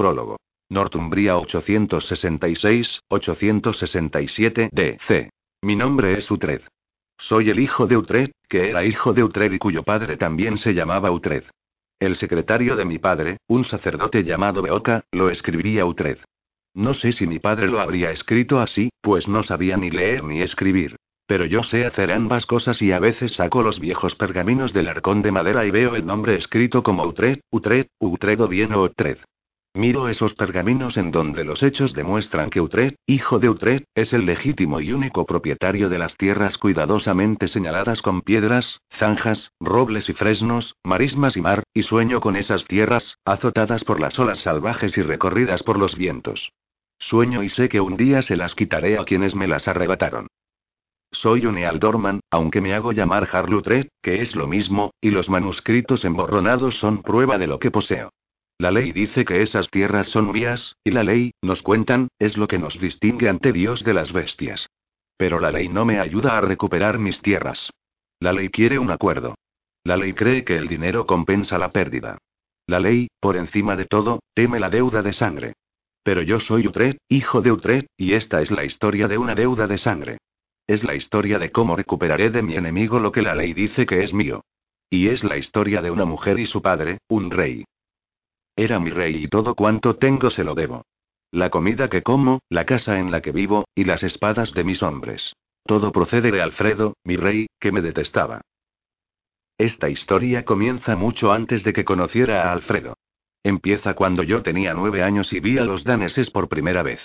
Prólogo. Northumbria 866-867 DC. Mi nombre es Utred. Soy el hijo de Utred, que era hijo de Utred y cuyo padre también se llamaba Utred. El secretario de mi padre, un sacerdote llamado Beoka, lo escribía Utred. No sé si mi padre lo habría escrito así, pues no sabía ni leer ni escribir. Pero yo sé hacer ambas cosas y a veces saco los viejos pergaminos del arcón de madera y veo el nombre escrito como Utred, Utred, Utred o bien Utred. Miro esos pergaminos en donde los hechos demuestran que Utred, hijo de Utred, es el legítimo y único propietario de las tierras cuidadosamente señaladas con piedras, zanjas, robles y fresnos, marismas y mar, y sueño con esas tierras, azotadas por las olas salvajes y recorridas por los vientos. Sueño y sé que un día se las quitaré a quienes me las arrebataron. Soy un Ealdorman, aunque me hago llamar Harlutred, que es lo mismo, y los manuscritos emborronados son prueba de lo que poseo. La ley dice que esas tierras son mías, y la ley, nos cuentan, es lo que nos distingue ante Dios de las bestias. Pero la ley no me ayuda a recuperar mis tierras. La ley quiere un acuerdo. La ley cree que el dinero compensa la pérdida. La ley, por encima de todo, teme la deuda de sangre. Pero yo soy Utred, hijo de Utred, y esta es la historia de una deuda de sangre. Es la historia de cómo recuperaré de mi enemigo lo que la ley dice que es mío. Y es la historia de una mujer y su padre, un rey. Era mi rey y todo cuanto tengo se lo debo. La comida que como, la casa en la que vivo, y las espadas de mis hombres. Todo procede de Alfredo, mi rey, que me detestaba. Esta historia comienza mucho antes de que conociera a Alfredo. Empieza cuando yo tenía nueve años y vi a los daneses por primera vez.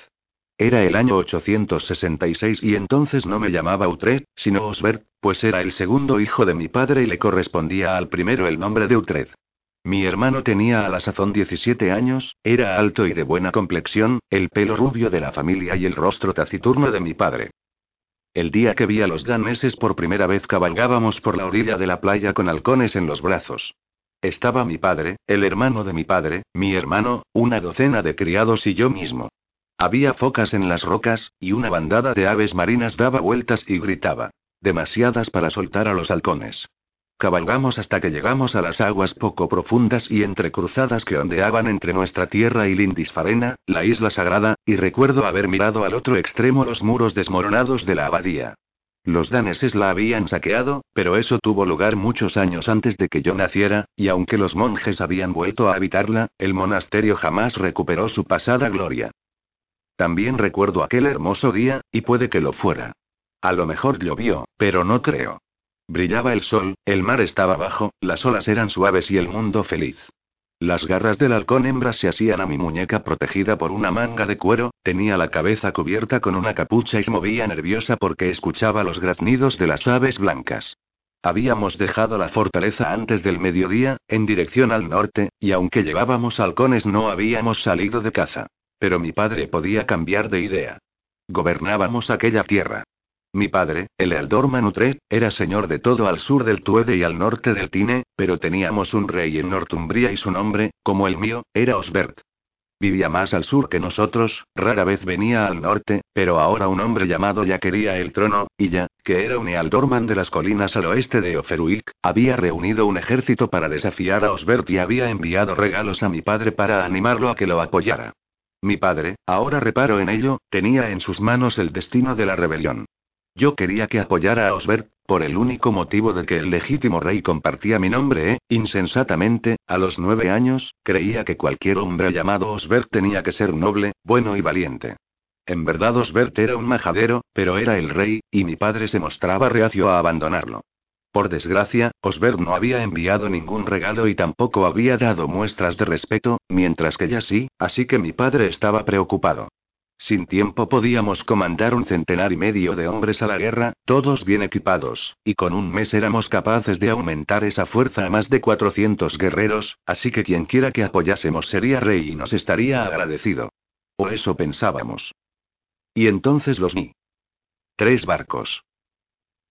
Era el año 866 y entonces no me llamaba Utred, sino Osbert, pues era el segundo hijo de mi padre y le correspondía al primero el nombre de Utred. Mi hermano tenía a la sazón 17 años, era alto y de buena complexión, el pelo rubio de la familia y el rostro taciturno de mi padre. El día que vi a los daneses por primera vez cabalgábamos por la orilla de la playa con halcones en los brazos. Estaba mi padre, el hermano de mi padre, mi hermano, una docena de criados y yo mismo. Había focas en las rocas, y una bandada de aves marinas daba vueltas y gritaba. Demasiadas para soltar a los halcones. Cabalgamos hasta que llegamos a las aguas poco profundas y entrecruzadas que ondeaban entre nuestra tierra y Lindisfarena, la isla sagrada, y recuerdo haber mirado al otro extremo los muros desmoronados de la abadía. Los daneses la habían saqueado, pero eso tuvo lugar muchos años antes de que yo naciera, y aunque los monjes habían vuelto a habitarla, el monasterio jamás recuperó su pasada gloria. También recuerdo aquel hermoso día, y puede que lo fuera. A lo mejor llovió, pero no creo. Brillaba el sol, el mar estaba bajo, las olas eran suaves y el mundo feliz. Las garras del halcón hembra se hacían a mi muñeca protegida por una manga de cuero, tenía la cabeza cubierta con una capucha y se movía nerviosa porque escuchaba los graznidos de las aves blancas. Habíamos dejado la fortaleza antes del mediodía, en dirección al norte, y aunque llevábamos halcones no habíamos salido de caza. Pero mi padre podía cambiar de idea. Gobernábamos aquella tierra. Mi padre, el Ealdor Manutred, era señor de todo al sur del Tuede y al norte del Tine, pero teníamos un rey en Northumbria y su nombre, como el mío, era Osbert. Vivía más al sur que nosotros, rara vez venía al norte, pero ahora un hombre llamado ya quería el trono, y ya, que era un Ealdorman de las colinas al oeste de Oferuik, había reunido un ejército para desafiar a Osbert y había enviado regalos a mi padre para animarlo a que lo apoyara. Mi padre, ahora reparo en ello, tenía en sus manos el destino de la rebelión. Yo quería que apoyara a Osbert, por el único motivo de que el legítimo rey compartía mi nombre, ¿eh? Insensatamente, a los nueve años, creía que cualquier hombre llamado Osbert tenía que ser noble, bueno y valiente. En verdad Osbert era un majadero, pero era el rey, y mi padre se mostraba reacio a abandonarlo. Por desgracia, Osbert no había enviado ningún regalo y tampoco había dado muestras de respeto, mientras que ya sí, así que mi padre estaba preocupado. Sin tiempo podíamos comandar un centenar y medio de hombres a la guerra, todos bien equipados, y con un mes éramos capaces de aumentar esa fuerza a más de 400 guerreros, así que quien quiera que apoyásemos sería rey y nos estaría agradecido. O eso pensábamos. Y entonces los vi. Tres barcos.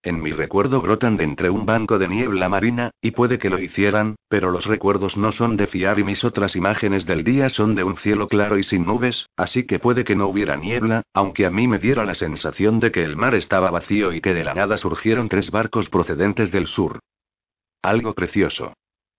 En mi recuerdo brotan de entre un banco de niebla marina, y puede que lo hicieran, pero los recuerdos no son de fiar y mis otras imágenes del día son de un cielo claro y sin nubes, así que puede que no hubiera niebla, aunque a mí me diera la sensación de que el mar estaba vacío y que de la nada surgieron tres barcos procedentes del sur. Algo precioso.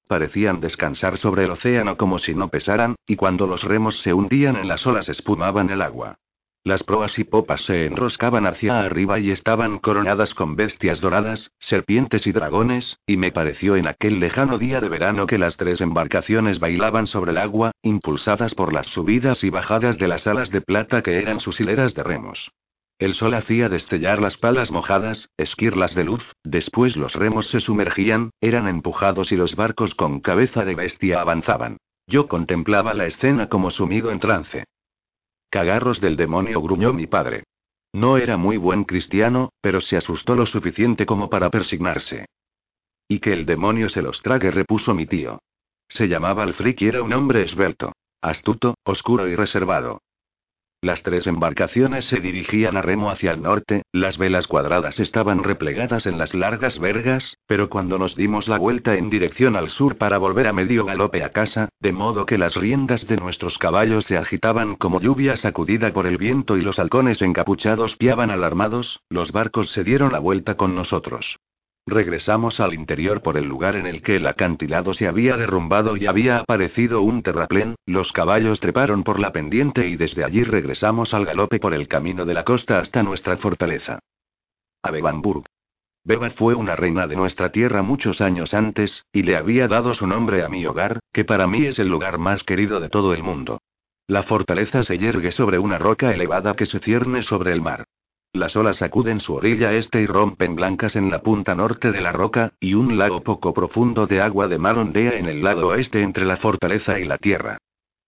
Parecían descansar sobre el océano como si no pesaran, y cuando los remos se hundían en las olas espumaban el agua. Las proas y popas se enroscaban hacia arriba y estaban coronadas con bestias doradas, serpientes y dragones, y me pareció en aquel lejano día de verano que las tres embarcaciones bailaban sobre el agua, impulsadas por las subidas y bajadas de las alas de plata que eran sus hileras de remos. El sol hacía destellar las palas mojadas, esquirlas de luz, después los remos se sumergían, eran empujados y los barcos con cabeza de bestia avanzaban. Yo contemplaba la escena como sumido en trance. Cagarros del demonio, gruñó mi padre. No era muy buen cristiano, pero se asustó lo suficiente como para persignarse. Y que el demonio se los trague, repuso mi tío. Se llamaba Alfric y era un hombre esbelto, astuto, oscuro y reservado. Las tres embarcaciones se dirigían a remo hacia el norte, las velas cuadradas estaban replegadas en las largas vergas, pero cuando nos dimos la vuelta en dirección al sur para volver a medio galope a casa, de modo que las riendas de nuestros caballos se agitaban como lluvia sacudida por el viento y los halcones encapuchados piaban alarmados, los barcos se dieron la vuelta con nosotros. Regresamos al interior por el lugar en el que el acantilado se había derrumbado y había aparecido un terraplén, los caballos treparon por la pendiente y desde allí regresamos al galope por el camino de la costa hasta nuestra fortaleza. A Bevanburg. Beba fue una reina de nuestra tierra muchos años antes, y le había dado su nombre a mi hogar, que para mí es el lugar más querido de todo el mundo. La fortaleza se yergue sobre una roca elevada que se cierne sobre el mar. Las olas sacuden su orilla este y rompen blancas en la punta norte de la roca, y un lago poco profundo de agua de mar ondea en el lado oeste entre la fortaleza y la tierra.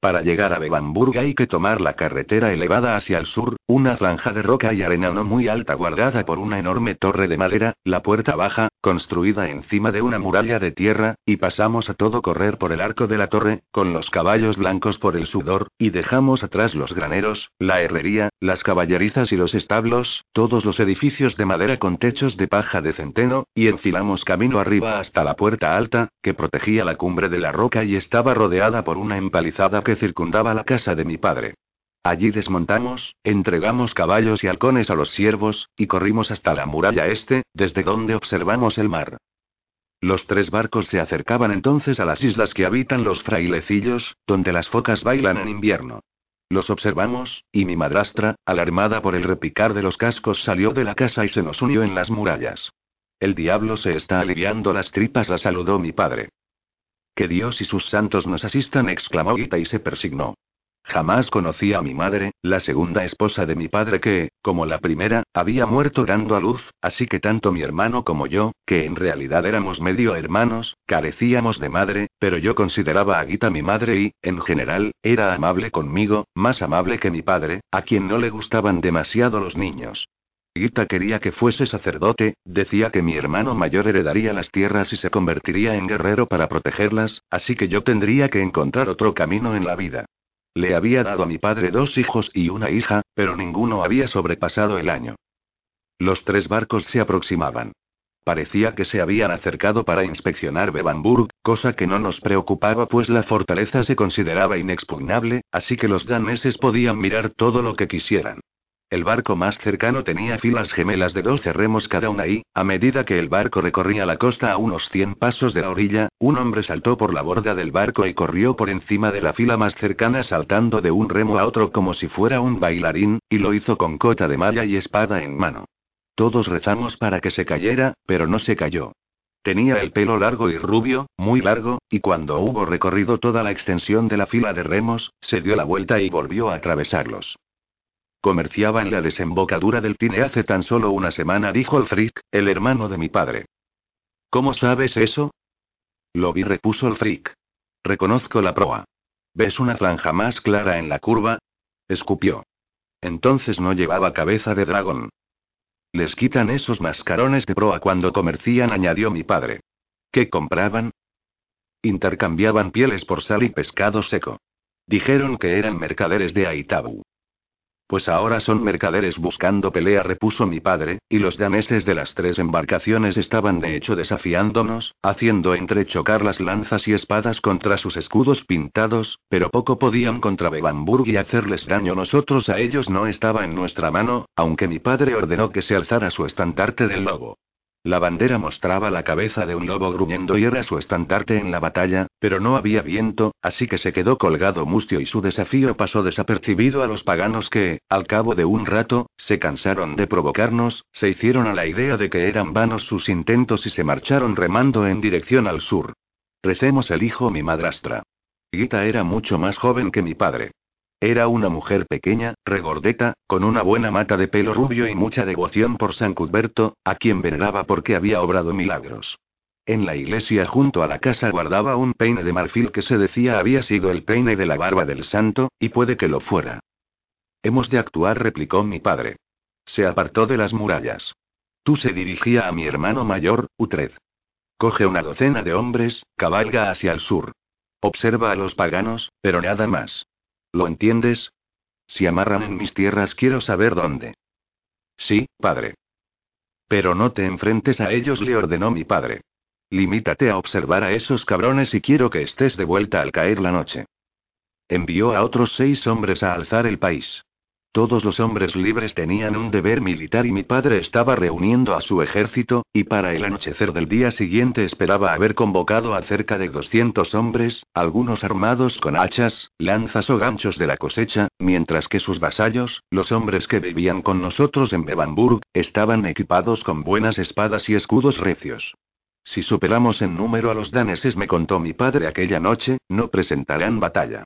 Para llegar a Bebamburg hay que tomar la carretera elevada hacia el sur, una franja de roca y arena no muy alta guardada por una enorme torre de madera, la puerta baja, construida encima de una muralla de tierra, y pasamos a todo correr por el arco de la torre, con los caballos blancos por el sudor, y dejamos atrás los graneros, la herrería, las caballerizas y los establos, todos los edificios de madera con techos de paja de centeno, y enfilamos camino arriba hasta la puerta alta, que protegía la cumbre de la roca y estaba rodeada por una empalizada que circundaba la casa de mi padre. Allí desmontamos, entregamos caballos y halcones a los siervos, y corrimos hasta la muralla este, desde donde observamos el mar. Los tres barcos se acercaban entonces a las islas que habitan los frailecillos, donde las focas bailan en invierno. Los observamos, y mi madrastra, alarmada por el repicar de los cascos, salió de la casa y se nos unió en las murallas. El diablo se está aliviando las tripas, la saludó mi padre. Que Dios y sus santos nos asistan, exclamó Gita y se persignó. Jamás conocí a mi madre, la segunda esposa de mi padre que, como la primera, había muerto dando a luz, así que tanto mi hermano como yo, que en realidad éramos medio hermanos, carecíamos de madre, pero yo consideraba a Gita mi madre y, en general, era amable conmigo, más amable que mi padre, a quien no le gustaban demasiado los niños. Gita quería que fuese sacerdote, decía que mi hermano mayor heredaría las tierras y se convertiría en guerrero para protegerlas, así que yo tendría que encontrar otro camino en la vida. Le había dado a mi padre dos hijos y una hija, pero ninguno había sobrepasado el año. Los tres barcos se aproximaban. Parecía que se habían acercado para inspeccionar Bevanburg, cosa que no nos preocupaba pues la fortaleza se consideraba inexpugnable, así que los daneses podían mirar todo lo que quisieran. El barco más cercano tenía filas gemelas de 12 remos cada una y, a medida que el barco recorría la costa a unos 100 pasos de la orilla, un hombre saltó por la borda del barco y corrió por encima de la fila más cercana saltando de un remo a otro como si fuera un bailarín, y lo hizo con cota de malla y espada en mano. Todos rezamos para que se cayera, pero no se cayó. Tenía el pelo largo y rubio, muy largo, y cuando hubo recorrido toda la extensión de la fila de remos, se dio la vuelta y volvió a atravesarlos. Comerciaba en la desembocadura del Tine hace tan solo una semana, dijo el Frick, el hermano de mi padre. ¿Cómo sabes eso? Lo vi, repuso el Frick. Reconozco la proa. ¿Ves una franja más clara en la curva? Escupió. Entonces no llevaba cabeza de dragón. Les quitan esos mascarones de proa cuando comercian, añadió mi padre. ¿Qué compraban? Intercambiaban pieles por sal y pescado seco. Dijeron que eran mercaderes de Aitabu. Pues ahora son mercaderes buscando pelea, repuso mi padre, y los daneses de las tres embarcaciones estaban de hecho desafiándonos, haciendo entrechocar las lanzas y espadas contra sus escudos pintados, pero poco podían contra Bebamburg y hacerles daño. Nosotros a ellos no estaba en nuestra mano, aunque mi padre ordenó que se alzara su estandarte del lobo. La bandera mostraba la cabeza de un lobo gruñendo y era su estandarte en la batalla, pero no había viento, así que se quedó colgado mustio y su desafío pasó desapercibido a los paganos que, al cabo de un rato, se cansaron de provocarnos, se hicieron a la idea de que eran vanos sus intentos y se marcharon remando en dirección al sur. Recemos el hijo mi madrastra. Gita era mucho más joven que mi padre. Era una mujer pequeña, regordeta, con una buena mata de pelo rubio y mucha devoción por San Cuthberto, a quien veneraba porque había obrado milagros. En la iglesia junto a la casa guardaba un peine de marfil que se decía había sido el peine de la barba del santo, y puede que lo fuera. Hemos de actuar, replicó mi padre. Se apartó de las murallas. Tú se dirigía a mi hermano mayor, Utred. Coge una docena de hombres, cabalga hacia el sur. Observa a los paganos, pero nada más. ¿Lo entiendes? Si amarran en mis tierras quiero saber dónde. Sí, padre. Pero no te enfrentes a ellos, le ordenó mi padre. Limítate a observar a esos cabrones y quiero que estés de vuelta al caer la noche. Envió a otros seis hombres a alzar el país. Todos los hombres libres tenían un deber militar y mi padre estaba reuniendo a su ejército, y para el anochecer del día siguiente esperaba haber convocado a cerca de 200 hombres, algunos armados con hachas, lanzas o ganchos de la cosecha, mientras que sus vasallos, los hombres que vivían con nosotros en Bebamburg, estaban equipados con buenas espadas y escudos recios. Si superamos en número a los daneses, me contó mi padre aquella noche, no presentarán batalla.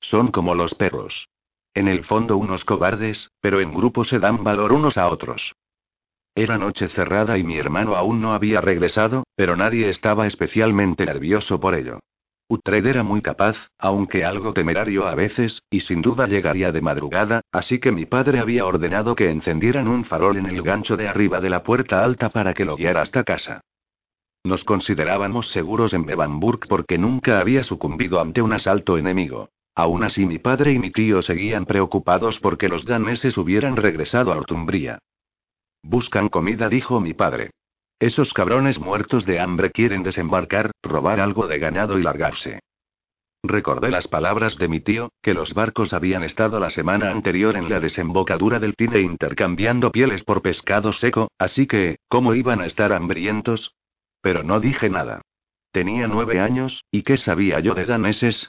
Son como los perros. En el fondo unos cobardes, pero en grupo se dan valor unos a otros. Era noche cerrada y mi hermano aún no había regresado, pero nadie estaba especialmente nervioso por ello. Utred era muy capaz, aunque algo temerario a veces, y sin duda llegaría de madrugada, así que mi padre había ordenado que encendieran un farol en el gancho de arriba de la puerta alta para que lo guiara hasta casa. Nos considerábamos seguros en Bebamburg porque nunca había sucumbido ante un asalto enemigo. Aún así mi padre y mi tío seguían preocupados porque los daneses hubieran regresado a Ortumbría. Buscan comida, dijo mi padre. Esos cabrones muertos de hambre quieren desembarcar, robar algo de ganado y largarse. Recordé las palabras de mi tío, que los barcos habían estado la semana anterior en la desembocadura del Tine intercambiando pieles por pescado seco, así que, ¿cómo iban a estar hambrientos? Pero no dije nada. Tenía nueve años, ¿y qué sabía yo de daneses?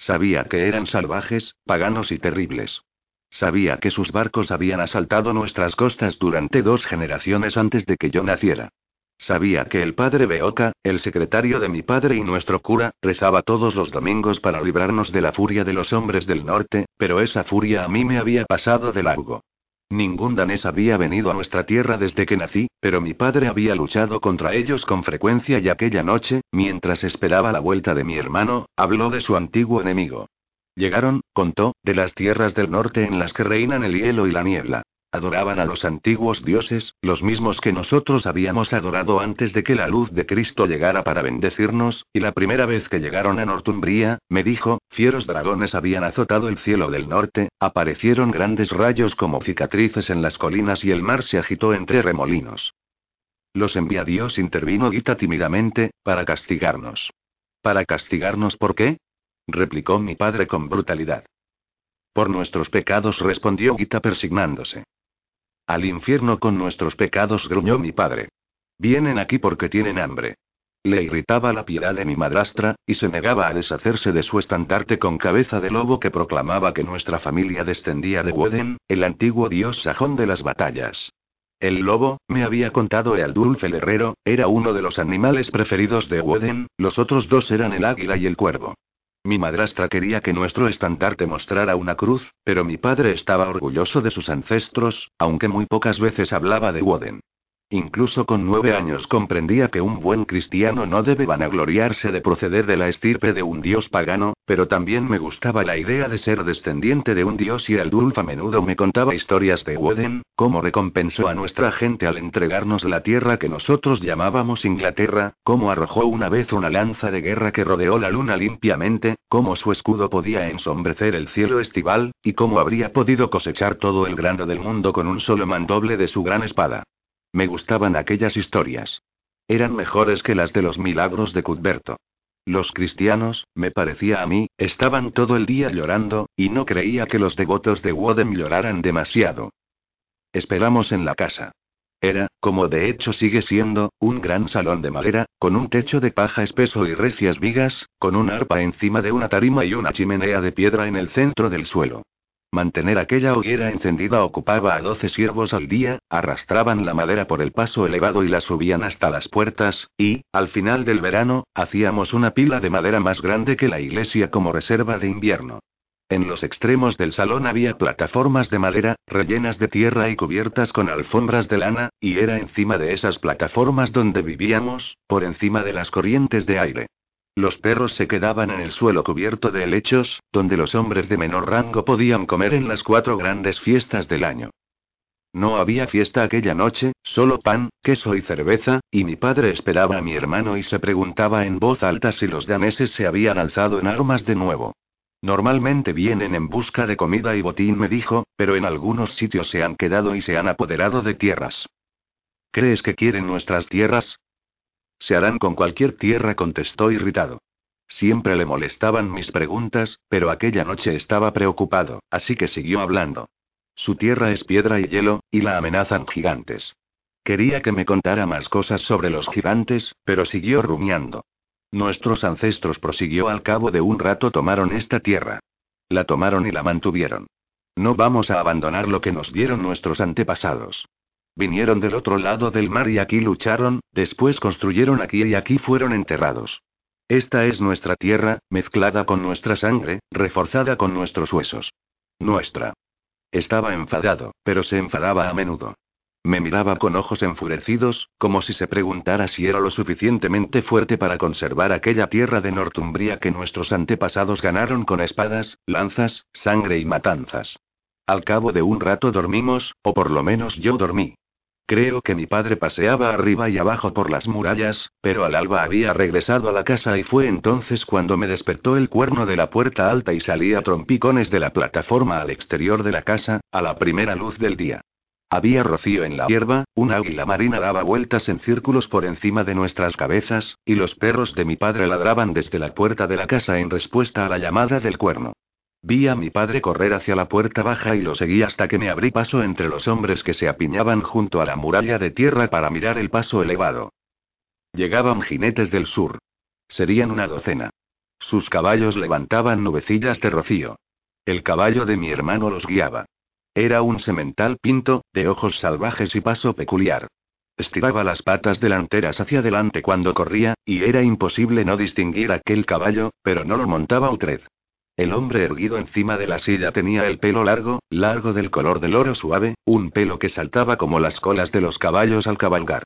Sabía que eran salvajes, paganos y terribles. Sabía que sus barcos habían asaltado nuestras costas durante dos generaciones antes de que yo naciera. Sabía que el padre Beoca, el secretario de mi padre y nuestro cura, rezaba todos los domingos para librarnos de la furia de los hombres del norte, pero esa furia a mí me había pasado de largo. Ningún danés había venido a nuestra tierra desde que nací, pero mi padre había luchado contra ellos con frecuencia y aquella noche, mientras esperaba la vuelta de mi hermano, habló de su antiguo enemigo. Llegaron, contó, de las tierras del norte en las que reinan el hielo y la niebla. Adoraban a los antiguos dioses, los mismos que nosotros habíamos adorado antes de que la luz de Cristo llegara para bendecirnos, y la primera vez que llegaron a Northumbria, me dijo, fieros dragones habían azotado el cielo del norte, aparecieron grandes rayos como cicatrices en las colinas y el mar se agitó entre remolinos. Los envía Dios, intervino Gita tímidamente, para castigarnos. ¿Para castigarnos por qué? replicó mi padre con brutalidad. Por nuestros pecados, respondió Gita persignándose. Al infierno con nuestros pecados, gruñó mi padre. Vienen aquí porque tienen hambre. Le irritaba la piedad de mi madrastra, y se negaba a deshacerse de su estandarte con cabeza de lobo que proclamaba que nuestra familia descendía de Woden, el antiguo dios sajón de las batallas. El lobo, me había contado Ealdulf el herrero, era uno de los animales preferidos de Woden, los otros dos eran el águila y el cuervo. Mi madrastra quería que nuestro estandarte mostrara una cruz, pero mi padre estaba orgulloso de sus ancestros, aunque muy pocas veces hablaba de Woden. Incluso con nueve años comprendía que un buen cristiano no debe vanagloriarse de proceder de la estirpe de un dios pagano, pero también me gustaba la idea de ser descendiente de un dios y el Dulf a menudo me contaba historias de Woden, cómo recompensó a nuestra gente al entregarnos la tierra que nosotros llamábamos Inglaterra, cómo arrojó una vez una lanza de guerra que rodeó la luna limpiamente, cómo su escudo podía ensombrecer el cielo estival, y cómo habría podido cosechar todo el grano del mundo con un solo mandoble de su gran espada. Me gustaban aquellas historias. Eran mejores que las de los milagros de Cuthberto. Los cristianos, me parecía a mí, estaban todo el día llorando, y no creía que los devotos de Woden lloraran demasiado. Esperamos en la casa. Era, como de hecho sigue siendo, un gran salón de madera, con un techo de paja espeso y recias vigas, con un arpa encima de una tarima y una chimenea de piedra en el centro del suelo. Mantener aquella hoguera encendida ocupaba a doce siervos al día, arrastraban la madera por el paso elevado y la subían hasta las puertas, y, al final del verano, hacíamos una pila de madera más grande que la iglesia como reserva de invierno. En los extremos del salón había plataformas de madera, rellenas de tierra y cubiertas con alfombras de lana, y era encima de esas plataformas donde vivíamos, por encima de las corrientes de aire. Los perros se quedaban en el suelo cubierto de helechos, donde los hombres de menor rango podían comer en las cuatro grandes fiestas del año. No había fiesta aquella noche, solo pan, queso y cerveza, y mi padre esperaba a mi hermano y se preguntaba en voz alta si los daneses se habían alzado en armas de nuevo. Normalmente vienen en busca de comida y botín, me dijo, pero en algunos sitios se han quedado y se han apoderado de tierras. ¿Crees que quieren nuestras tierras? Se harán con cualquier tierra, contestó irritado. Siempre le molestaban mis preguntas, pero aquella noche estaba preocupado, así que siguió hablando. Su tierra es piedra y hielo, y la amenazan gigantes. Quería que me contara más cosas sobre los gigantes, pero siguió rumiando. Nuestros ancestros prosiguió al cabo de un rato tomaron esta tierra. La tomaron y la mantuvieron. No vamos a abandonar lo que nos dieron nuestros antepasados. Vinieron del otro lado del mar y aquí lucharon, después construyeron aquí y aquí fueron enterrados. Esta es nuestra tierra, mezclada con nuestra sangre, reforzada con nuestros huesos. Nuestra. Estaba enfadado, pero se enfadaba a menudo. Me miraba con ojos enfurecidos, como si se preguntara si era lo suficientemente fuerte para conservar aquella tierra de Northumbria que nuestros antepasados ganaron con espadas, lanzas, sangre y matanzas. Al cabo de un rato dormimos, o por lo menos yo dormí. Creo que mi padre paseaba arriba y abajo por las murallas, pero al alba había regresado a la casa y fue entonces cuando me despertó el cuerno de la puerta alta y salí a trompicones de la plataforma al exterior de la casa, a la primera luz del día. Había rocío en la hierba, un águila marina daba vueltas en círculos por encima de nuestras cabezas, y los perros de mi padre ladraban desde la puerta de la casa en respuesta a la llamada del cuerno. Vi a mi padre correr hacia la puerta baja y lo seguí hasta que me abrí paso entre los hombres que se apiñaban junto a la muralla de tierra para mirar el paso elevado. Llegaban jinetes del sur. Serían una docena. Sus caballos levantaban nubecillas de rocío. El caballo de mi hermano los guiaba. Era un semental pinto, de ojos salvajes y paso peculiar. Estiraba las patas delanteras hacia adelante cuando corría, y era imposible no distinguir aquel caballo, pero no lo montaba Utrecht. El hombre erguido encima de la silla tenía el pelo largo, largo del color del oro suave, un pelo que saltaba como las colas de los caballos al cabalgar.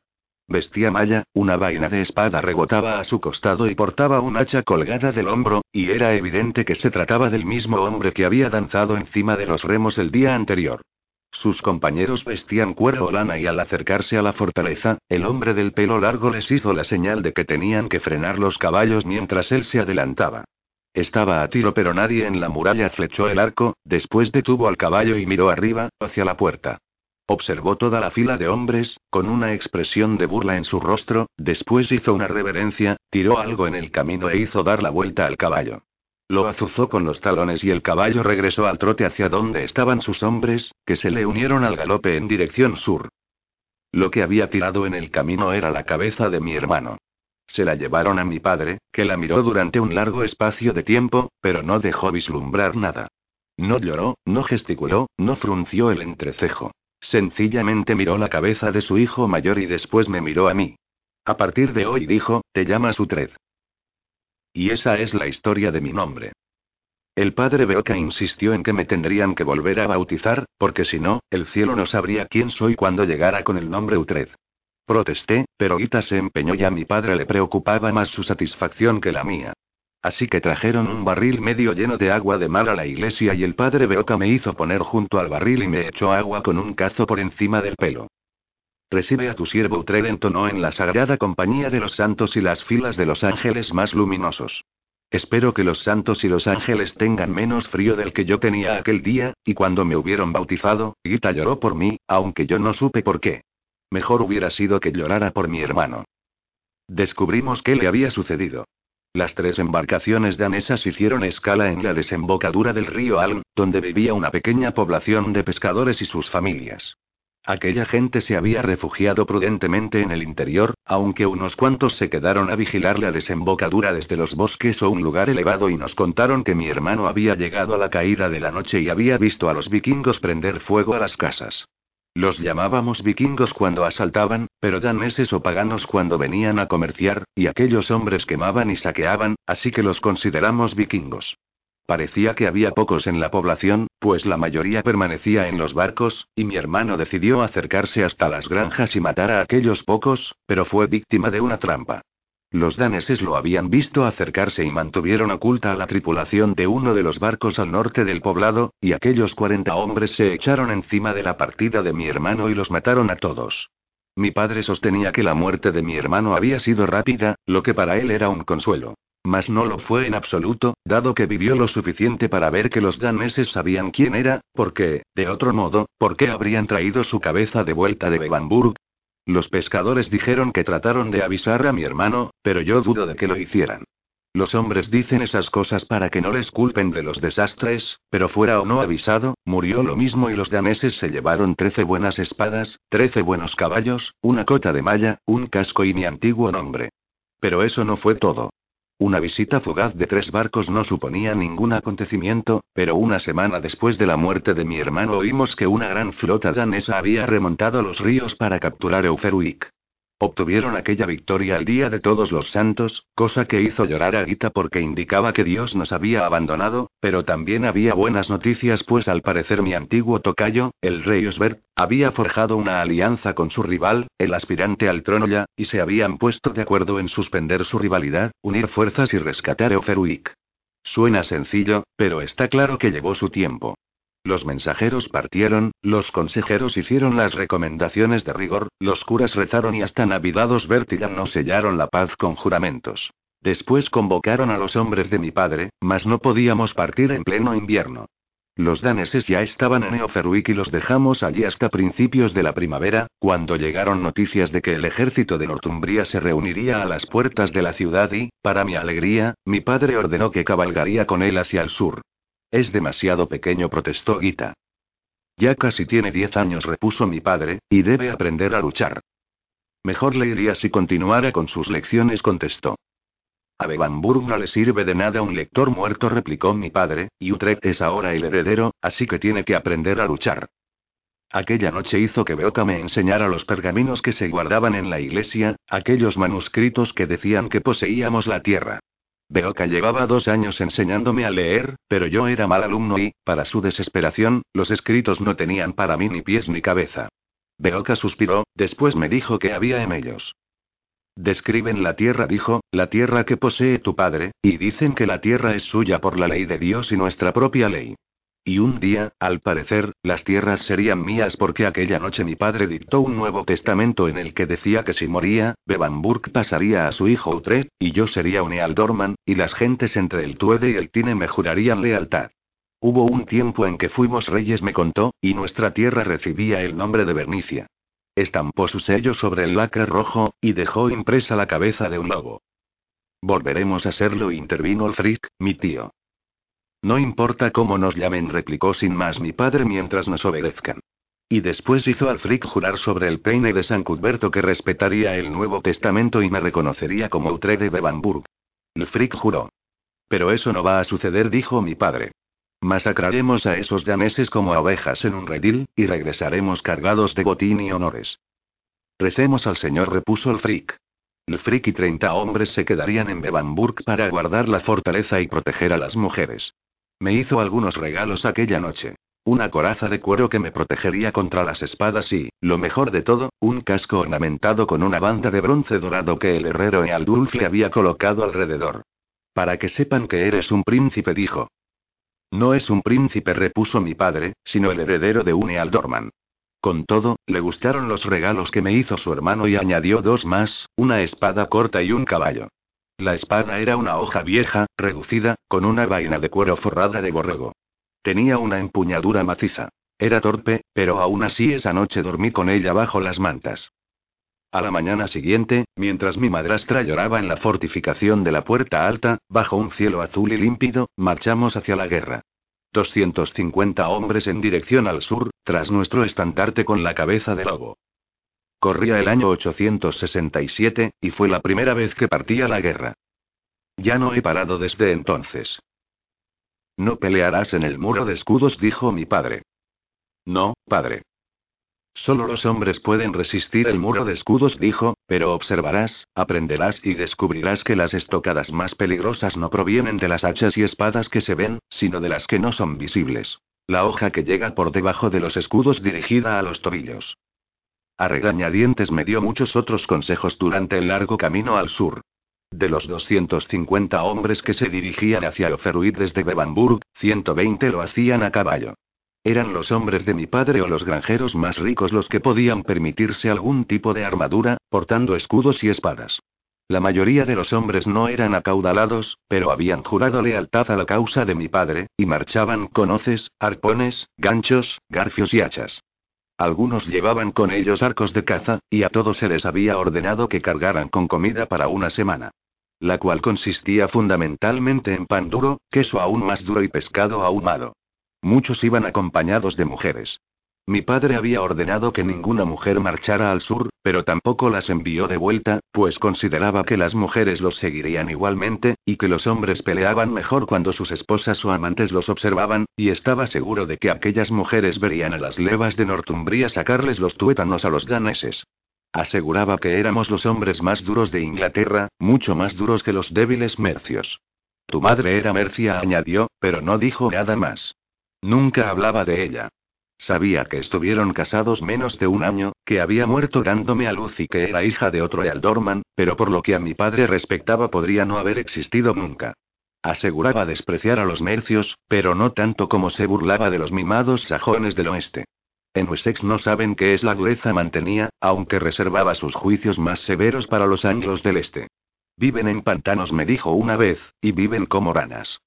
Vestía malla, una vaina de espada rebotaba a su costado y portaba un hacha colgada del hombro, y era evidente que se trataba del mismo hombre que había danzado encima de los remos el día anterior. Sus compañeros vestían cuero o lana y al acercarse a la fortaleza, el hombre del pelo largo les hizo la señal de que tenían que frenar los caballos mientras él se adelantaba. Estaba a tiro pero nadie en la muralla flechó el arco, después detuvo al caballo y miró arriba, hacia la puerta. Observó toda la fila de hombres, con una expresión de burla en su rostro, después hizo una reverencia, tiró algo en el camino e hizo dar la vuelta al caballo. Lo azuzó con los talones y el caballo regresó al trote hacia donde estaban sus hombres, que se le unieron al galope en dirección sur. Lo que había tirado en el camino era la cabeza de mi hermano. Se la llevaron a mi padre, que la miró durante un largo espacio de tiempo, pero no dejó vislumbrar nada. No lloró, no gesticuló, no frunció el entrecejo. Sencillamente miró la cabeza de su hijo mayor y después me miró a mí. A partir de hoy dijo, te llamas Utred. Y esa es la historia de mi nombre. El padre Beoka insistió en que me tendrían que volver a bautizar, porque si no, el cielo no sabría quién soy cuando llegara con el nombre Utred. Protesté, pero Ita se empeñó y a mi padre le preocupaba más su satisfacción que la mía. Así que trajeron un barril medio lleno de agua de mar a la iglesia y el padre Beoka me hizo poner junto al barril y me echó agua con un cazo por encima del pelo. Recibe a tu siervo Utred entonó en la sagrada compañía de los santos y las filas de los ángeles más luminosos. Espero que los santos y los ángeles tengan menos frío del que yo tenía aquel día, y cuando me hubieron bautizado, Gita lloró por mí, aunque yo no supe por qué. Mejor hubiera sido que llorara por mi hermano. Descubrimos qué le había sucedido. Las tres embarcaciones danesas hicieron escala en la desembocadura del río Alm, donde vivía una pequeña población de pescadores y sus familias. Aquella gente se había refugiado prudentemente en el interior, aunque unos cuantos se quedaron a vigilar la desembocadura desde los bosques o un lugar elevado y nos contaron que mi hermano había llegado a la caída de la noche y había visto a los vikingos prender fuego a las casas. Los llamábamos vikingos cuando asaltaban, pero daneses o paganos cuando venían a comerciar, y aquellos hombres quemaban y saqueaban, así que los consideramos vikingos. Parecía que había pocos en la población, pues la mayoría permanecía en los barcos, y mi hermano decidió acercarse hasta las granjas y matar a aquellos pocos, pero fue víctima de una trampa. Los daneses lo habían visto acercarse y mantuvieron oculta a la tripulación de uno de los barcos al norte del poblado, y aquellos 40 hombres se echaron encima de la partida de mi hermano y los mataron a todos. Mi padre sostenía que la muerte de mi hermano había sido rápida, lo que para él era un consuelo. Mas no lo fue en absoluto, dado que vivió lo suficiente para ver que los daneses sabían quién era, porque, de otro modo, ¿por qué habrían traído su cabeza de vuelta de Bevanburg? Los pescadores dijeron que trataron de avisar a mi hermano, pero yo dudo de que lo hicieran. Los hombres dicen esas cosas para que no les culpen de los desastres, pero fuera o no avisado, murió lo mismo y los daneses se llevaron trece buenas espadas, trece buenos caballos, una cota de malla, un casco y mi antiguo nombre. Pero eso no fue todo. Una visita fugaz de tres barcos no suponía ningún acontecimiento, pero una semana después de la muerte de mi hermano oímos que una gran flota danesa había remontado los ríos para capturar Euferuik. Obtuvieron aquella victoria al día de todos los santos, cosa que hizo llorar a Gita porque indicaba que Dios nos había abandonado, pero también había buenas noticias pues al parecer mi antiguo tocayo, el rey Osbert, había forjado una alianza con su rival, el aspirante al trono ya, y se habían puesto de acuerdo en suspender su rivalidad, unir fuerzas y rescatar Euferuik. Suena sencillo, pero está claro que llevó su tiempo. Los mensajeros partieron, los consejeros hicieron las recomendaciones de rigor, los curas rezaron y hasta navidados no sellaron la paz con juramentos. Después convocaron a los hombres de mi padre, mas no podíamos partir en pleno invierno. Los daneses ya estaban en Eoferwick y los dejamos allí hasta principios de la primavera, cuando llegaron noticias de que el ejército de Northumbria se reuniría a las puertas de la ciudad y, para mi alegría, mi padre ordenó que cabalgaría con él hacia el sur. Es demasiado pequeño, protestó Gita. Ya casi tiene diez años, repuso mi padre, y debe aprender a luchar. Mejor le iría si continuara con sus lecciones, contestó. A Bevanburg no le sirve de nada un lector muerto, replicó mi padre, y Utrecht es ahora el heredero, así que tiene que aprender a luchar. Aquella noche hizo que Beoka me enseñara los pergaminos que se guardaban en la iglesia, aquellos manuscritos que decían que poseíamos la tierra. Beoka llevaba dos años enseñándome a leer, pero yo era mal alumno y, para su desesperación, los escritos no tenían para mí ni pies ni cabeza. Beoka suspiró, después me dijo que había en ellos. Describen la tierra, dijo, la tierra que posee tu padre, y dicen que la tierra es suya por la ley de Dios y nuestra propia ley. Y un día, al parecer, las tierras serían mías porque aquella noche mi padre dictó un nuevo testamento en el que decía que si moría, Bevanburg pasaría a su hijo Utrecht, y yo sería un Ealdorman, y las gentes entre el Tuede y el Tine me jurarían lealtad. Hubo un tiempo en que fuimos reyes, me contó, y nuestra tierra recibía el nombre de Bernicia. Estampó su sello sobre el lacre rojo, y dejó impresa la cabeza de un lobo. Volveremos a serlo, intervino el mi tío. No importa cómo nos llamen, replicó sin más mi padre mientras nos obedezcan. Y después hizo al Frick jurar sobre el peine de San Cuthberto que respetaría el Nuevo Testamento y me reconocería como Utre de Bevanburg. El Frick juró. Pero eso no va a suceder, dijo mi padre. Masacraremos a esos daneses como a ovejas en un redil, y regresaremos cargados de botín y honores. Recemos al Señor, repuso el Frick. El Frick y treinta hombres se quedarían en Bevanburg para guardar la fortaleza y proteger a las mujeres. Me hizo algunos regalos aquella noche. Una coraza de cuero que me protegería contra las espadas y, lo mejor de todo, un casco ornamentado con una banda de bronce dorado que el herrero Ealdulf le había colocado alrededor. Para que sepan que eres un príncipe, dijo. No es un príncipe, repuso mi padre, sino el heredero de un Ealdorman. Con todo, le gustaron los regalos que me hizo su hermano y añadió dos más, una espada corta y un caballo. La espada era una hoja vieja, reducida, con una vaina de cuero forrada de borrego. Tenía una empuñadura maciza. Era torpe, pero aún así esa noche dormí con ella bajo las mantas. A la mañana siguiente, mientras mi madrastra lloraba en la fortificación de la Puerta Alta, bajo un cielo azul y límpido, marchamos hacia la guerra. 250 hombres en dirección al sur, tras nuestro estandarte con la cabeza de lobo. Corría el año 867, y fue la primera vez que partí a la guerra. Ya no he parado desde entonces. No pelearás en el muro de escudos, dijo mi padre. No, padre. Solo los hombres pueden resistir el muro de escudos, dijo, pero observarás, aprenderás y descubrirás que las estocadas más peligrosas no provienen de las hachas y espadas que se ven, sino de las que no son visibles. La hoja que llega por debajo de los escudos dirigida a los tobillos. A regañadientes me dio muchos otros consejos durante el largo camino al sur. De los 250 hombres que se dirigían hacia Oferuid desde Bebamburg, 120 lo hacían a caballo. Eran los hombres de mi padre o los granjeros más ricos los que podían permitirse algún tipo de armadura, portando escudos y espadas. La mayoría de los hombres no eran acaudalados, pero habían jurado lealtad a la causa de mi padre, y marchaban con hoces, arpones, ganchos, garfios y hachas. Algunos llevaban con ellos arcos de caza, y a todos se les había ordenado que cargaran con comida para una semana la cual consistía fundamentalmente en pan duro, queso aún más duro y pescado ahumado. Muchos iban acompañados de mujeres. Mi padre había ordenado que ninguna mujer marchara al sur, pero tampoco las envió de vuelta, pues consideraba que las mujeres los seguirían igualmente, y que los hombres peleaban mejor cuando sus esposas o amantes los observaban, y estaba seguro de que aquellas mujeres verían a las levas de Northumbria sacarles los tuétanos a los daneses. Aseguraba que éramos los hombres más duros de Inglaterra, mucho más duros que los débiles mercios. Tu madre era mercia, añadió, pero no dijo nada más. Nunca hablaba de ella. Sabía que estuvieron casados menos de un año, que había muerto dándome a luz y que era hija de otro Ealdorman, pero por lo que a mi padre respectaba podría no haber existido nunca. Aseguraba despreciar a los mercios, pero no tanto como se burlaba de los mimados sajones del oeste. En Wessex no saben qué es la dureza mantenía, aunque reservaba sus juicios más severos para los anglos del este. Viven en pantanos, me dijo una vez, y viven como ranas.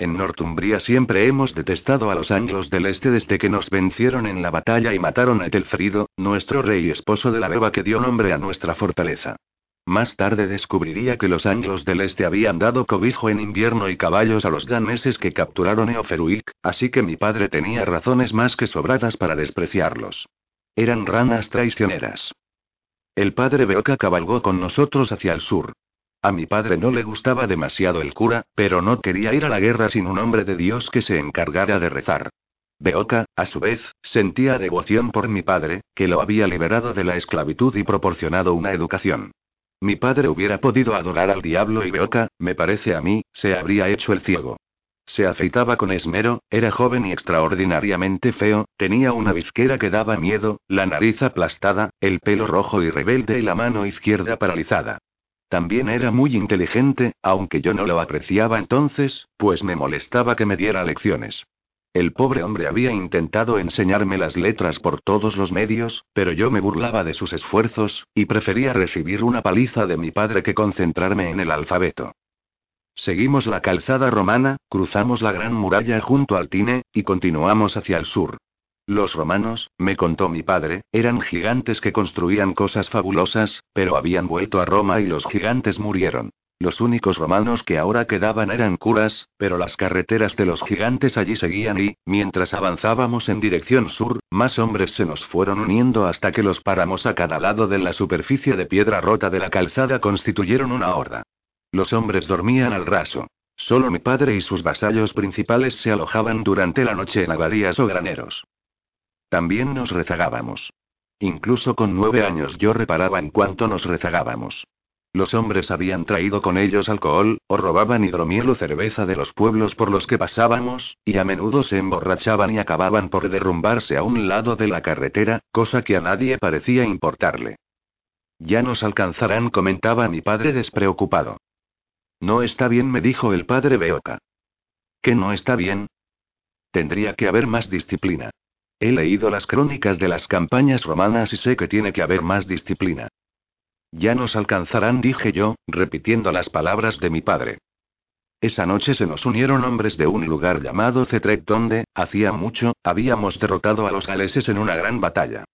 En Northumbria siempre hemos detestado a los anglos del este desde que nos vencieron en la batalla y mataron a Etelfrido, nuestro rey y esposo de la beba que dio nombre a nuestra fortaleza. Más tarde descubriría que los anglos del este habían dado cobijo en invierno y caballos a los daneses que capturaron Eoferuik, así que mi padre tenía razones más que sobradas para despreciarlos. Eran ranas traicioneras. El padre Beoka cabalgó con nosotros hacia el sur. A mi padre no le gustaba demasiado el cura, pero no quería ir a la guerra sin un hombre de Dios que se encargara de rezar. Beoka, a su vez, sentía devoción por mi padre, que lo había liberado de la esclavitud y proporcionado una educación. Mi padre hubiera podido adorar al diablo y Beoka, me parece a mí, se habría hecho el ciego. Se afeitaba con esmero, era joven y extraordinariamente feo, tenía una bizquera que daba miedo, la nariz aplastada, el pelo rojo y rebelde y la mano izquierda paralizada. También era muy inteligente, aunque yo no lo apreciaba entonces, pues me molestaba que me diera lecciones. El pobre hombre había intentado enseñarme las letras por todos los medios, pero yo me burlaba de sus esfuerzos, y prefería recibir una paliza de mi padre que concentrarme en el alfabeto. Seguimos la calzada romana, cruzamos la gran muralla junto al Tine, y continuamos hacia el sur. Los romanos, me contó mi padre, eran gigantes que construían cosas fabulosas, pero habían vuelto a Roma y los gigantes murieron. Los únicos romanos que ahora quedaban eran curas, pero las carreteras de los gigantes allí seguían y, mientras avanzábamos en dirección sur, más hombres se nos fueron uniendo hasta que los páramos a cada lado de la superficie de piedra rota de la calzada constituyeron una horda. Los hombres dormían al raso. Solo mi padre y sus vasallos principales se alojaban durante la noche en abadías o graneros. También nos rezagábamos. Incluso con nueve años yo reparaba en cuanto nos rezagábamos. Los hombres habían traído con ellos alcohol, o robaban hidromiel o cerveza de los pueblos por los que pasábamos, y a menudo se emborrachaban y acababan por derrumbarse a un lado de la carretera, cosa que a nadie parecía importarle. Ya nos alcanzarán, comentaba mi padre despreocupado. No está bien, me dijo el padre Beoca. ¿Qué no está bien? Tendría que haber más disciplina. He leído las crónicas de las campañas romanas y sé que tiene que haber más disciplina. Ya nos alcanzarán, dije yo, repitiendo las palabras de mi padre. Esa noche se nos unieron hombres de un lugar llamado Cetrec donde, hacía mucho, habíamos derrotado a los galeses en una gran batalla.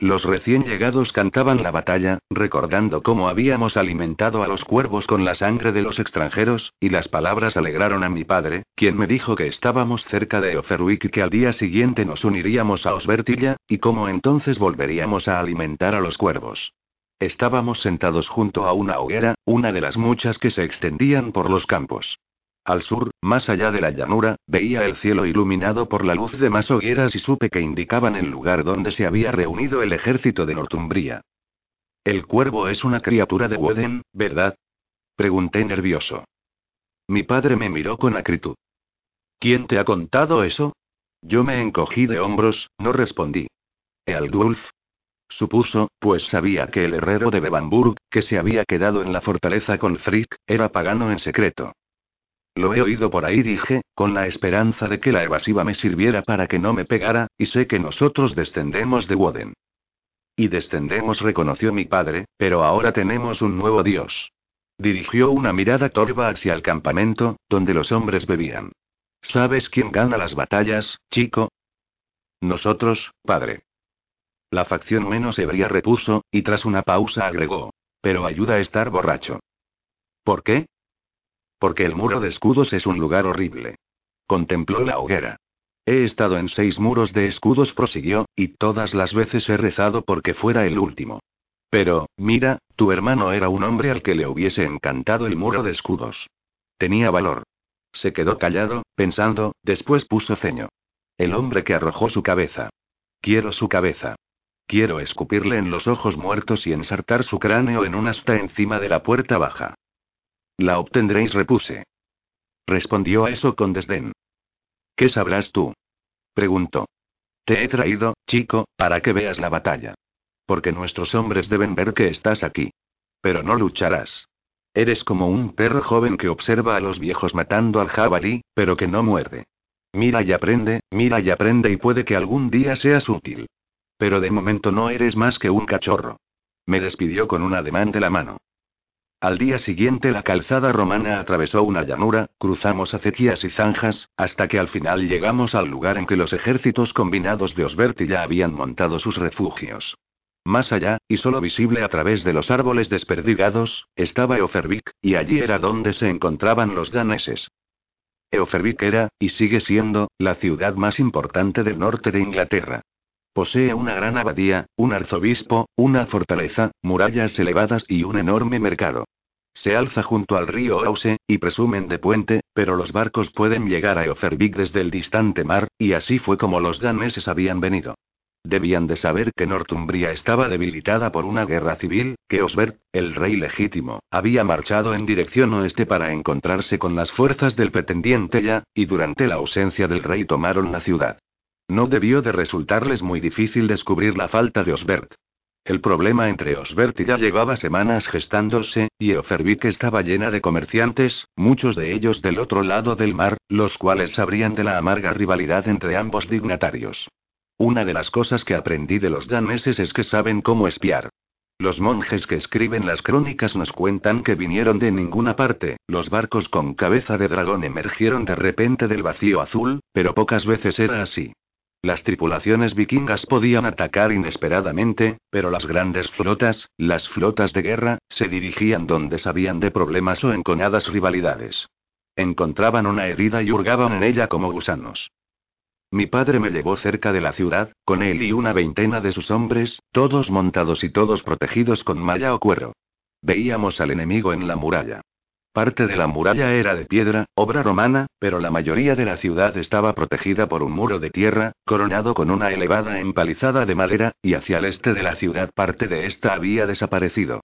Los recién llegados cantaban la batalla, recordando cómo habíamos alimentado a los cuervos con la sangre de los extranjeros, y las palabras alegraron a mi padre, quien me dijo que estábamos cerca de Oferwick y que al día siguiente nos uniríamos a Osbertilla, y cómo entonces volveríamos a alimentar a los cuervos. Estábamos sentados junto a una hoguera, una de las muchas que se extendían por los campos. Al sur, más allá de la llanura, veía el cielo iluminado por la luz de más hogueras y supe que indicaban el lugar donde se había reunido el ejército de Northumbria. El cuervo es una criatura de Woden, ¿verdad? Pregunté nervioso. Mi padre me miró con acritud. ¿Quién te ha contado eso? Yo me encogí de hombros, no respondí. Ealdulf, Supuso, pues sabía que el herrero de Bebamburg, que se había quedado en la fortaleza con Frick, era pagano en secreto. Lo he oído por ahí, dije, con la esperanza de que la evasiva me sirviera para que no me pegara, y sé que nosotros descendemos de Woden. Y descendemos, reconoció mi padre, pero ahora tenemos un nuevo dios. Dirigió una mirada torva hacia el campamento, donde los hombres bebían. ¿Sabes quién gana las batallas, chico? Nosotros, padre. La facción menos ebria repuso, y tras una pausa agregó. Pero ayuda a estar borracho. ¿Por qué? Porque el muro de escudos es un lugar horrible. Contempló la hoguera. He estado en seis muros de escudos, prosiguió, y todas las veces he rezado porque fuera el último. Pero, mira, tu hermano era un hombre al que le hubiese encantado el muro de escudos. Tenía valor. Se quedó callado, pensando, después puso ceño. El hombre que arrojó su cabeza. Quiero su cabeza. Quiero escupirle en los ojos muertos y ensartar su cráneo en un asta encima de la puerta baja. La obtendréis, repuse. Respondió a eso con desdén. ¿Qué sabrás tú? preguntó. Te he traído, chico, para que veas la batalla. Porque nuestros hombres deben ver que estás aquí. Pero no lucharás. Eres como un perro joven que observa a los viejos matando al jabalí, pero que no muerde. Mira y aprende, mira y aprende y puede que algún día seas útil. Pero de momento no eres más que un cachorro. Me despidió con un ademán de la mano. Al día siguiente la calzada romana atravesó una llanura, cruzamos acequias y zanjas, hasta que al final llegamos al lugar en que los ejércitos combinados de Osberti ya habían montado sus refugios. Más allá, y solo visible a través de los árboles desperdigados, estaba Eofervik, y allí era donde se encontraban los daneses. Eofervik era, y sigue siendo, la ciudad más importante del norte de Inglaterra. Posee una gran abadía, un arzobispo, una fortaleza, murallas elevadas y un enorme mercado. Se alza junto al río Ouse, y presumen de puente, pero los barcos pueden llegar a Ofervik desde el distante mar, y así fue como los daneses habían venido. Debían de saber que Northumbria estaba debilitada por una guerra civil, que Osbert, el rey legítimo, había marchado en dirección oeste para encontrarse con las fuerzas del pretendiente ya, y durante la ausencia del rey tomaron la ciudad. No debió de resultarles muy difícil descubrir la falta de Osbert. El problema entre Osbert y ya llevaba semanas gestándose, y Ofervik estaba llena de comerciantes, muchos de ellos del otro lado del mar, los cuales sabrían de la amarga rivalidad entre ambos dignatarios. Una de las cosas que aprendí de los daneses es que saben cómo espiar. Los monjes que escriben las crónicas nos cuentan que vinieron de ninguna parte, los barcos con cabeza de dragón emergieron de repente del vacío azul, pero pocas veces era así. Las tripulaciones vikingas podían atacar inesperadamente, pero las grandes flotas, las flotas de guerra, se dirigían donde sabían de problemas o enconadas rivalidades. Encontraban una herida y hurgaban en ella como gusanos. Mi padre me llevó cerca de la ciudad, con él y una veintena de sus hombres, todos montados y todos protegidos con malla o cuero. Veíamos al enemigo en la muralla. Parte de la muralla era de piedra, obra romana, pero la mayoría de la ciudad estaba protegida por un muro de tierra, coronado con una elevada empalizada de madera, y hacia el este de la ciudad parte de esta había desaparecido.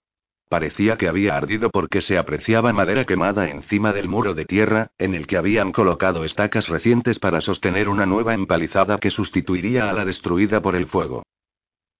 parecía que había ardido porque se apreciaba madera quemada encima del muro de tierra, en el que habían colocado estacas recientes para sostener una nueva empalizada que sustituiría a la destruida por el fuego.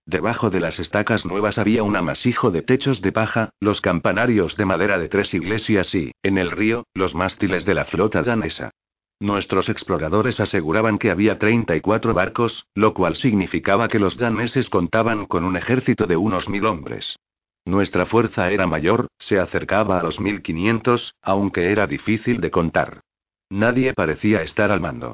Debajo de las estacas nuevas había un amasijo de techos de paja, los campanarios de madera de tres iglesias y, en el río, los mástiles de la flota danesa. Nuestros exploradores aseguraban que había 34 barcos, lo cual significaba que los daneses contaban con un ejército de unos mil hombres. Nuestra fuerza era mayor, se acercaba a los 1500, aunque era difícil de contar. Nadie parecía estar al mando.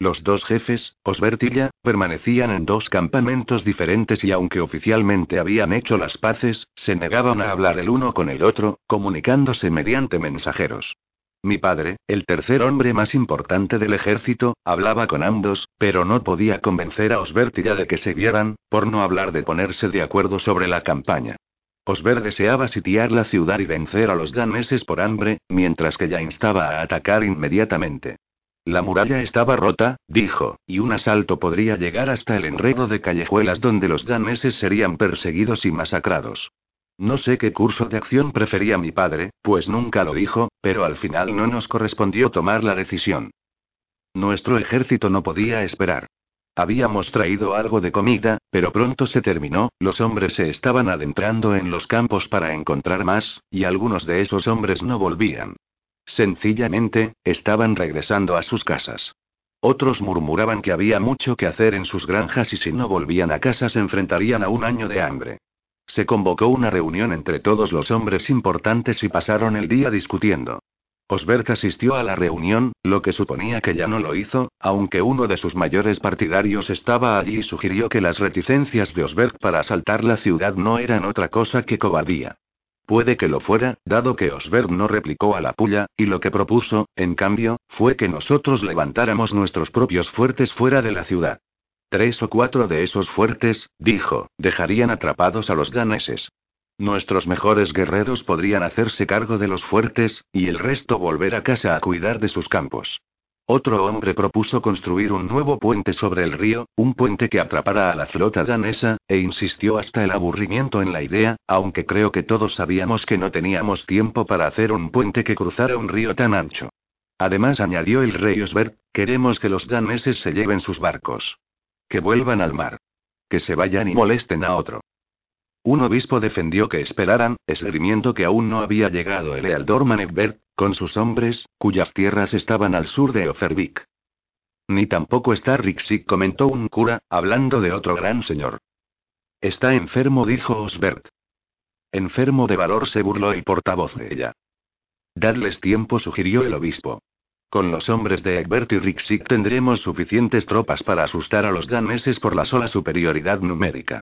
Los dos jefes, Osbertilla, permanecían en dos campamentos diferentes y aunque oficialmente habían hecho las paces, se negaban a hablar el uno con el otro, comunicándose mediante mensajeros. Mi padre, el tercer hombre más importante del ejército, hablaba con ambos, pero no podía convencer a Osbertilla de que se vieran, por no hablar de ponerse de acuerdo sobre la campaña. Osber deseaba sitiar la ciudad y vencer a los daneses por hambre, mientras que ya instaba a atacar inmediatamente. La muralla estaba rota, dijo, y un asalto podría llegar hasta el enredo de callejuelas donde los daneses serían perseguidos y masacrados. No sé qué curso de acción prefería mi padre, pues nunca lo dijo, pero al final no nos correspondió tomar la decisión. Nuestro ejército no podía esperar. Habíamos traído algo de comida, pero pronto se terminó, los hombres se estaban adentrando en los campos para encontrar más, y algunos de esos hombres no volvían. Sencillamente, estaban regresando a sus casas. Otros murmuraban que había mucho que hacer en sus granjas y si no volvían a casa se enfrentarían a un año de hambre. Se convocó una reunión entre todos los hombres importantes y pasaron el día discutiendo. Osberg asistió a la reunión, lo que suponía que ya no lo hizo, aunque uno de sus mayores partidarios estaba allí y sugirió que las reticencias de Osberg para asaltar la ciudad no eran otra cosa que cobardía. Puede que lo fuera, dado que Osberg no replicó a la puya, y lo que propuso, en cambio, fue que nosotros levantáramos nuestros propios fuertes fuera de la ciudad. Tres o cuatro de esos fuertes, dijo, dejarían atrapados a los daneses. Nuestros mejores guerreros podrían hacerse cargo de los fuertes, y el resto volver a casa a cuidar de sus campos. Otro hombre propuso construir un nuevo puente sobre el río, un puente que atrapara a la flota danesa, e insistió hasta el aburrimiento en la idea, aunque creo que todos sabíamos que no teníamos tiempo para hacer un puente que cruzara un río tan ancho. Además, añadió el rey Osberg, queremos que los daneses se lleven sus barcos. Que vuelvan al mar. Que se vayan y molesten a otro. Un obispo defendió que esperaran, esgrimiento que aún no había llegado el Ealdor Manegbert, con sus hombres, cuyas tierras estaban al sur de Ofervik. Ni tampoco está Rixik, comentó un cura, hablando de otro gran señor. Está enfermo, dijo Osbert. Enfermo de valor, se burló el portavoz de ella. Dadles tiempo, sugirió el obispo. Con los hombres de Egbert y Rixik tendremos suficientes tropas para asustar a los daneses por la sola superioridad numérica.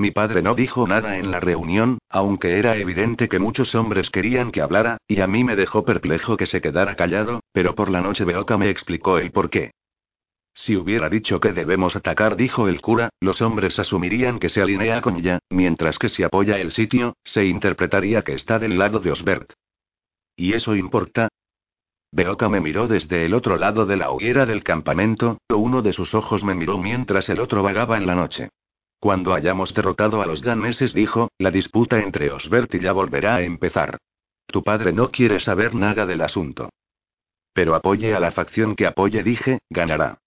Mi padre no dijo nada en la reunión, aunque era evidente que muchos hombres querían que hablara, y a mí me dejó perplejo que se quedara callado, pero por la noche Beoka me explicó el porqué. Si hubiera dicho que debemos atacar, dijo el cura, los hombres asumirían que se alinea con ella, mientras que si apoya el sitio, se interpretaría que está del lado de Osbert. ¿Y eso importa? Beoka me miró desde el otro lado de la hoguera del campamento, uno de sus ojos me miró mientras el otro vagaba en la noche. Cuando hayamos derrotado a los daneses, dijo, la disputa entre Osbert y ya volverá a empezar. Tu padre no quiere saber nada del asunto. Pero apoye a la facción que apoye, dije, ganará.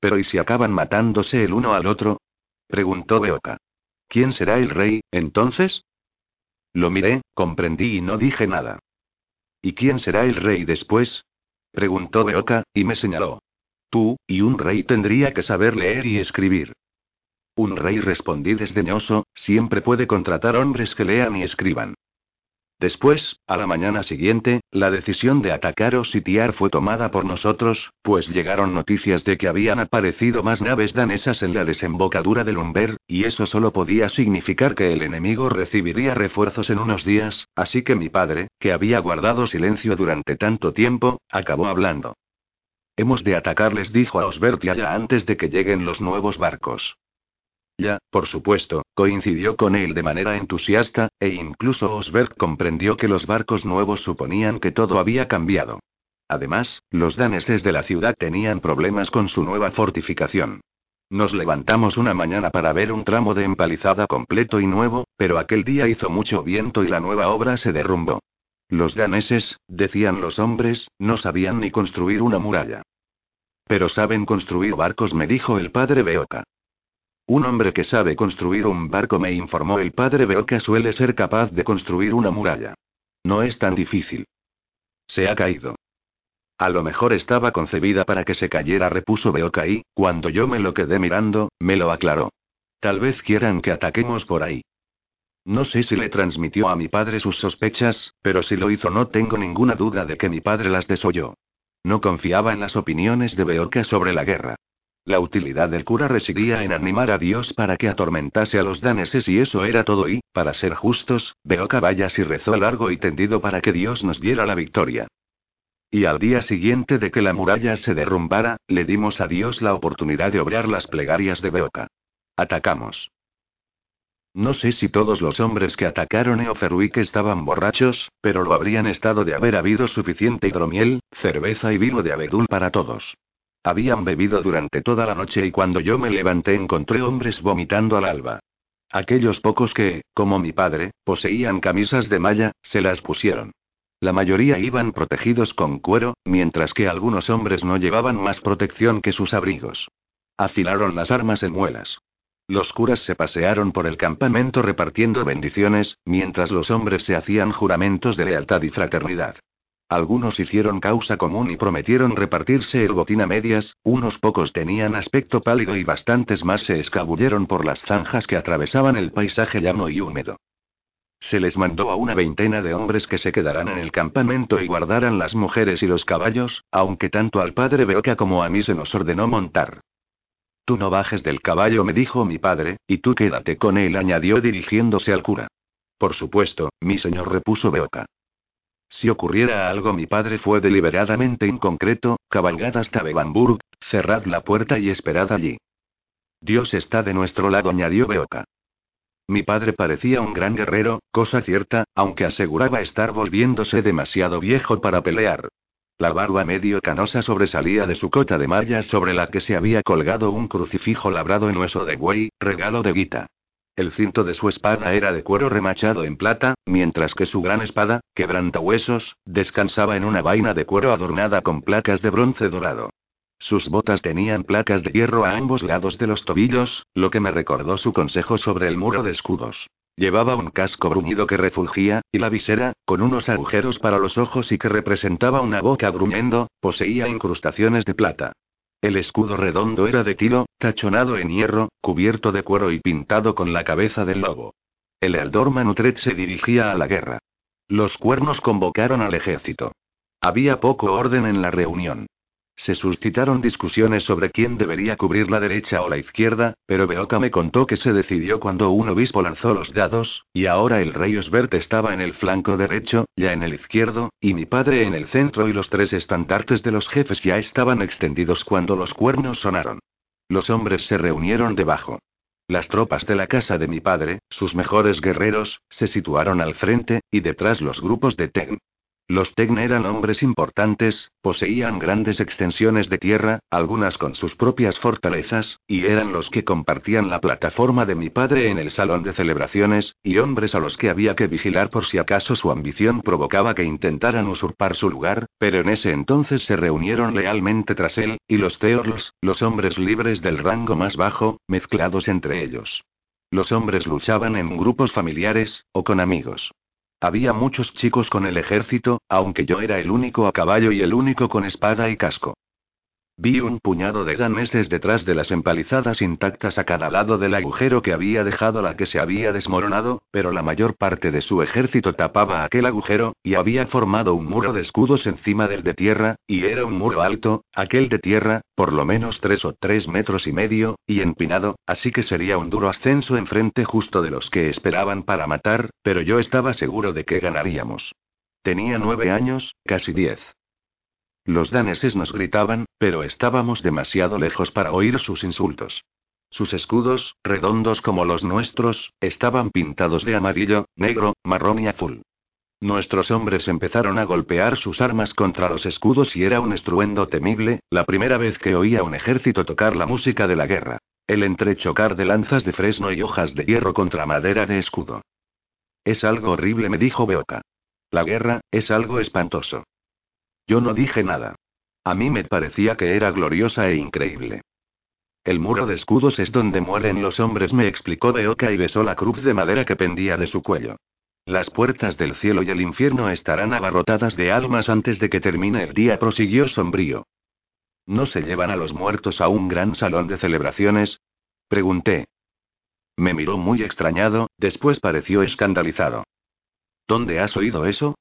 Pero ¿y si acaban matándose el uno al otro? preguntó Beoka. ¿Quién será el rey, entonces? Lo miré, comprendí y no dije nada. ¿Y quién será el rey después? preguntó Beoka, y me señaló. Tú, y un rey tendría que saber leer y escribir. Un rey respondí desdeñoso, siempre puede contratar hombres que lean y escriban. Después, a la mañana siguiente, la decisión de atacar o sitiar fue tomada por nosotros, pues llegaron noticias de que habían aparecido más naves danesas en la desembocadura del Umber, y eso solo podía significar que el enemigo recibiría refuerzos en unos días, así que mi padre, que había guardado silencio durante tanto tiempo, acabó hablando. Hemos de atacarles, dijo a Osbert ya antes de que lleguen los nuevos barcos. Por supuesto, coincidió con él de manera entusiasta, e incluso Osberg comprendió que los barcos nuevos suponían que todo había cambiado. Además, los daneses de la ciudad tenían problemas con su nueva fortificación. Nos levantamos una mañana para ver un tramo de empalizada completo y nuevo, pero aquel día hizo mucho viento y la nueva obra se derrumbó. Los daneses, decían los hombres, no sabían ni construir una muralla. Pero saben construir barcos, me dijo el padre Beoka. Un hombre que sabe construir un barco, me informó el padre Beoka, suele ser capaz de construir una muralla. No es tan difícil. Se ha caído. A lo mejor estaba concebida para que se cayera, repuso Beoka y, cuando yo me lo quedé mirando, me lo aclaró. Tal vez quieran que ataquemos por ahí. No sé si le transmitió a mi padre sus sospechas, pero si lo hizo no tengo ninguna duda de que mi padre las desoyó. No confiaba en las opiniones de Beoka sobre la guerra. La utilidad del cura residía en animar a Dios para que atormentase a los daneses y eso era todo y, para ser justos, Beoka vaya si rezó largo y tendido para que Dios nos diera la victoria. Y al día siguiente de que la muralla se derrumbara, le dimos a Dios la oportunidad de obrar las plegarias de Beoka. Atacamos. No sé si todos los hombres que atacaron Eoferwick estaban borrachos, pero lo habrían estado de haber habido suficiente hidromiel, cerveza y vino de abedul para todos. Habían bebido durante toda la noche y cuando yo me levanté encontré hombres vomitando al alba. Aquellos pocos que, como mi padre, poseían camisas de malla, se las pusieron. La mayoría iban protegidos con cuero, mientras que algunos hombres no llevaban más protección que sus abrigos. Afilaron las armas en muelas. Los curas se pasearon por el campamento repartiendo bendiciones, mientras los hombres se hacían juramentos de lealtad y fraternidad. Algunos hicieron causa común y prometieron repartirse el botín a medias, unos pocos tenían aspecto pálido y bastantes más se escabulleron por las zanjas que atravesaban el paisaje llano y húmedo. Se les mandó a una veintena de hombres que se quedaran en el campamento y guardaran las mujeres y los caballos, aunque tanto al padre Beoca como a mí se nos ordenó montar. Tú no bajes del caballo, me dijo mi padre, y tú quédate con él, añadió dirigiéndose al cura. Por supuesto, mi señor, repuso Beoca. Si ocurriera algo, mi padre fue deliberadamente inconcreto, cabalgad hasta Bebamburg, cerrad la puerta y esperad allí. Dios está de nuestro lado, añadió Beoca. Mi padre parecía un gran guerrero, cosa cierta, aunque aseguraba estar volviéndose demasiado viejo para pelear. La barba medio canosa sobresalía de su cota de mallas sobre la que se había colgado un crucifijo labrado en hueso de buey, regalo de Guita. El cinto de su espada era de cuero remachado en plata, mientras que su gran espada, quebrantahuesos, descansaba en una vaina de cuero adornada con placas de bronce dorado. Sus botas tenían placas de hierro a ambos lados de los tobillos, lo que me recordó su consejo sobre el muro de escudos. Llevaba un casco bruñido que refulgía, y la visera, con unos agujeros para los ojos y que representaba una boca gruñendo, poseía incrustaciones de plata. El escudo redondo era de tilo, tachonado en hierro, cubierto de cuero y pintado con la cabeza del lobo. El Ealdor Manutret se dirigía a la guerra. Los cuernos convocaron al ejército. Había poco orden en la reunión. Se suscitaron discusiones sobre quién debería cubrir la derecha o la izquierda, pero Beoka me contó que se decidió cuando un obispo lanzó los dados, y ahora el rey Osbert estaba en el flanco derecho, ya en el izquierdo, y mi padre en el centro y los tres estandartes de los jefes ya estaban extendidos cuando los cuernos sonaron. Los hombres se reunieron debajo. Las tropas de la casa de mi padre, sus mejores guerreros, se situaron al frente, y detrás los grupos de Tegn, los Tegn eran hombres importantes, poseían grandes extensiones de tierra, algunas con sus propias fortalezas, y eran los que compartían la plataforma de mi padre en el salón de celebraciones, y hombres a los que había que vigilar por si acaso su ambición provocaba que intentaran usurpar su lugar, pero en ese entonces se reunieron lealmente tras él, y los Teorls, los hombres libres del rango más bajo, mezclados entre ellos. Los hombres luchaban en grupos familiares, o con amigos. Había muchos chicos con el ejército, aunque yo era el único a caballo y el único con espada y casco. Vi un puñado de ganeses detrás de las empalizadas intactas a cada lado del agujero que había dejado la que se había desmoronado, pero la mayor parte de su ejército tapaba aquel agujero, y había formado un muro de escudos encima del de tierra, y era un muro alto, aquel de tierra, por lo menos tres o tres metros y medio, y empinado, así que sería un duro ascenso enfrente justo de los que esperaban para matar, pero yo estaba seguro de que ganaríamos. Tenía nueve años, casi diez. Los daneses nos gritaban, pero estábamos demasiado lejos para oír sus insultos. Sus escudos, redondos como los nuestros, estaban pintados de amarillo, negro, marrón y azul. Nuestros hombres empezaron a golpear sus armas contra los escudos y era un estruendo temible, la primera vez que oía un ejército tocar la música de la guerra. El entrechocar de lanzas de fresno y hojas de hierro contra madera de escudo. Es algo horrible, me dijo Beoka. La guerra, es algo espantoso. Yo no dije nada. A mí me parecía que era gloriosa e increíble. El muro de escudos es donde mueren los hombres, me explicó Beoka y besó la cruz de madera que pendía de su cuello. Las puertas del cielo y el infierno estarán abarrotadas de almas antes de que termine el día, prosiguió sombrío. ¿No se llevan a los muertos a un gran salón de celebraciones? Pregunté. Me miró muy extrañado, después pareció escandalizado. ¿Dónde has oído eso?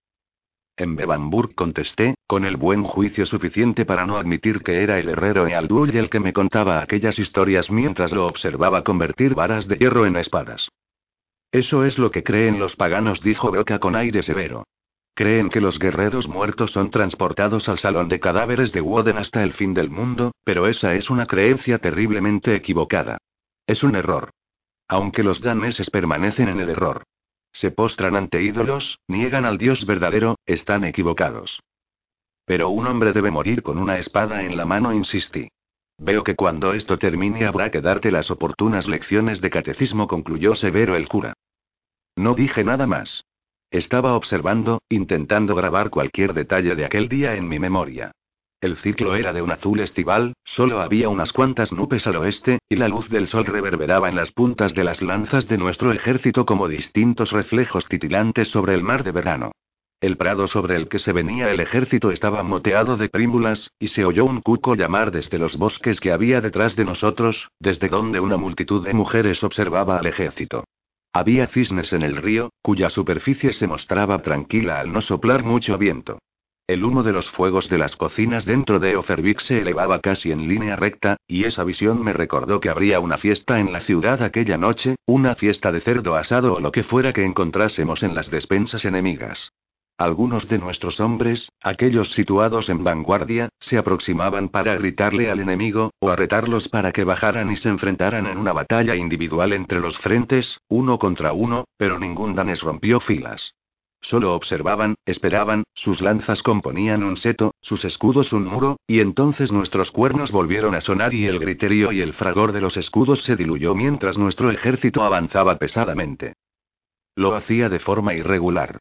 En Bebamburg contesté, con el buen juicio suficiente para no admitir que era el herrero Ealdul el que me contaba aquellas historias mientras lo observaba convertir varas de hierro en espadas. Eso es lo que creen los paganos, dijo Boca con aire severo. Creen que los guerreros muertos son transportados al salón de cadáveres de Woden hasta el fin del mundo, pero esa es una creencia terriblemente equivocada. Es un error. Aunque los daneses permanecen en el error. Se postran ante ídolos, niegan al Dios verdadero, están equivocados. Pero un hombre debe morir con una espada en la mano, insistí. Veo que cuando esto termine habrá que darte las oportunas lecciones de catecismo, concluyó severo el cura. No dije nada más. Estaba observando, intentando grabar cualquier detalle de aquel día en mi memoria. El ciclo era de un azul estival, solo había unas cuantas nubes al oeste, y la luz del sol reverberaba en las puntas de las lanzas de nuestro ejército como distintos reflejos titilantes sobre el mar de verano. El prado sobre el que se venía el ejército estaba moteado de prímulas, y se oyó un cuco llamar desde los bosques que había detrás de nosotros, desde donde una multitud de mujeres observaba al ejército. Había cisnes en el río, cuya superficie se mostraba tranquila al no soplar mucho viento. El humo de los fuegos de las cocinas dentro de Ofervik se elevaba casi en línea recta, y esa visión me recordó que habría una fiesta en la ciudad aquella noche, una fiesta de cerdo asado o lo que fuera que encontrásemos en las despensas enemigas. Algunos de nuestros hombres, aquellos situados en vanguardia, se aproximaban para gritarle al enemigo, o a retarlos para que bajaran y se enfrentaran en una batalla individual entre los frentes, uno contra uno, pero ningún danés rompió filas. Solo observaban, esperaban, sus lanzas componían un seto, sus escudos un muro, y entonces nuestros cuernos volvieron a sonar y el griterío y el fragor de los escudos se diluyó mientras nuestro ejército avanzaba pesadamente. Lo hacía de forma irregular.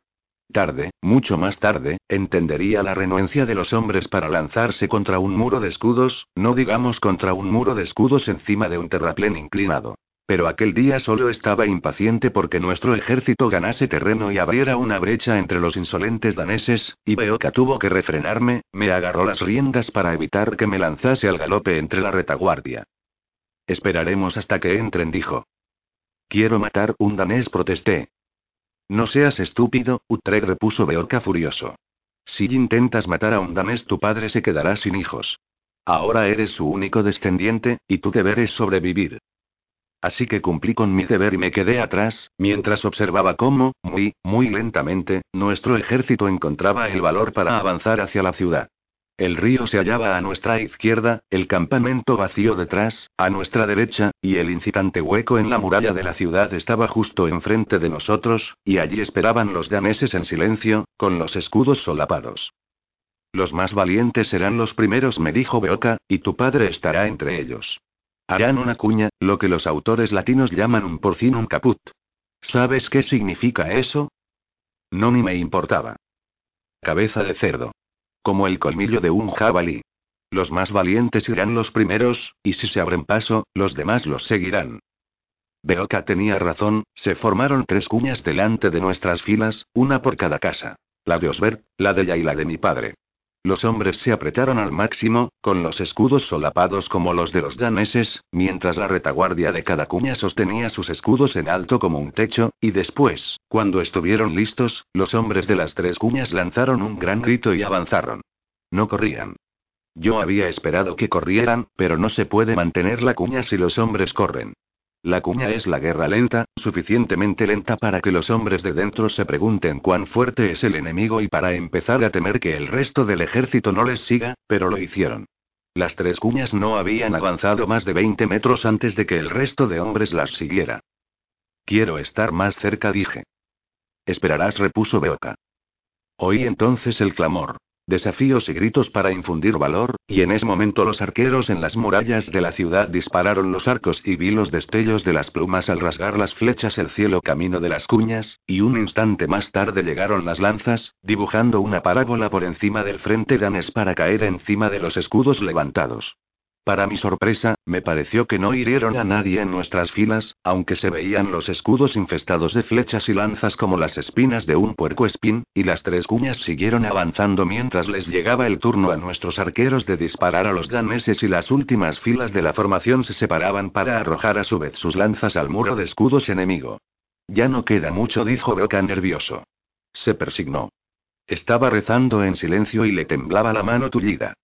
Tarde, mucho más tarde, entendería la renuencia de los hombres para lanzarse contra un muro de escudos, no digamos contra un muro de escudos encima de un terraplén inclinado. Pero aquel día solo estaba impaciente porque nuestro ejército ganase terreno y abriera una brecha entre los insolentes daneses, y Beoka tuvo que refrenarme, me agarró las riendas para evitar que me lanzase al galope entre la retaguardia. Esperaremos hasta que entren, dijo. Quiero matar un danés, protesté. No seas estúpido, Utrecht repuso Beorca furioso. Si intentas matar a un danés, tu padre se quedará sin hijos. Ahora eres su único descendiente, y tu deber es sobrevivir. Así que cumplí con mi deber y me quedé atrás, mientras observaba cómo, muy, muy lentamente, nuestro ejército encontraba el valor para avanzar hacia la ciudad. El río se hallaba a nuestra izquierda, el campamento vacío detrás, a nuestra derecha, y el incitante hueco en la muralla de la ciudad estaba justo enfrente de nosotros, y allí esperaban los daneses en silencio, con los escudos solapados. Los más valientes serán los primeros, me dijo Beoca, y tu padre estará entre ellos. Harán una cuña, lo que los autores latinos llaman un porcinum caput. ¿Sabes qué significa eso? No ni me importaba. Cabeza de cerdo. Como el colmillo de un jabalí. Los más valientes irán los primeros, y si se abren paso, los demás los seguirán. Beoka tenía razón, se formaron tres cuñas delante de nuestras filas, una por cada casa. La de Osbert, la de ella y la de mi padre. Los hombres se apretaron al máximo, con los escudos solapados como los de los daneses, mientras la retaguardia de cada cuña sostenía sus escudos en alto como un techo, y después, cuando estuvieron listos, los hombres de las tres cuñas lanzaron un gran grito y avanzaron. No corrían. Yo había esperado que corrieran, pero no se puede mantener la cuña si los hombres corren. La cuña es la guerra lenta, suficientemente lenta para que los hombres de dentro se pregunten cuán fuerte es el enemigo y para empezar a temer que el resto del ejército no les siga, pero lo hicieron. Las tres cuñas no habían avanzado más de 20 metros antes de que el resto de hombres las siguiera. Quiero estar más cerca, dije. Esperarás, repuso Beoka. Oí entonces el clamor. Desafíos y gritos para infundir valor, y en ese momento los arqueros en las murallas de la ciudad dispararon los arcos y vi los destellos de las plumas al rasgar las flechas el cielo camino de las cuñas, y un instante más tarde llegaron las lanzas, dibujando una parábola por encima del frente danes para caer encima de los escudos levantados. Para mi sorpresa, me pareció que no hirieron a nadie en nuestras filas, aunque se veían los escudos infestados de flechas y lanzas como las espinas de un puerco espín, y las tres cuñas siguieron avanzando mientras les llegaba el turno a nuestros arqueros de disparar a los daneses y las últimas filas de la formación se separaban para arrojar a su vez sus lanzas al muro de escudos enemigo. Ya no queda mucho, dijo Boca nervioso. Se persignó. Estaba rezando en silencio y le temblaba la mano tullida.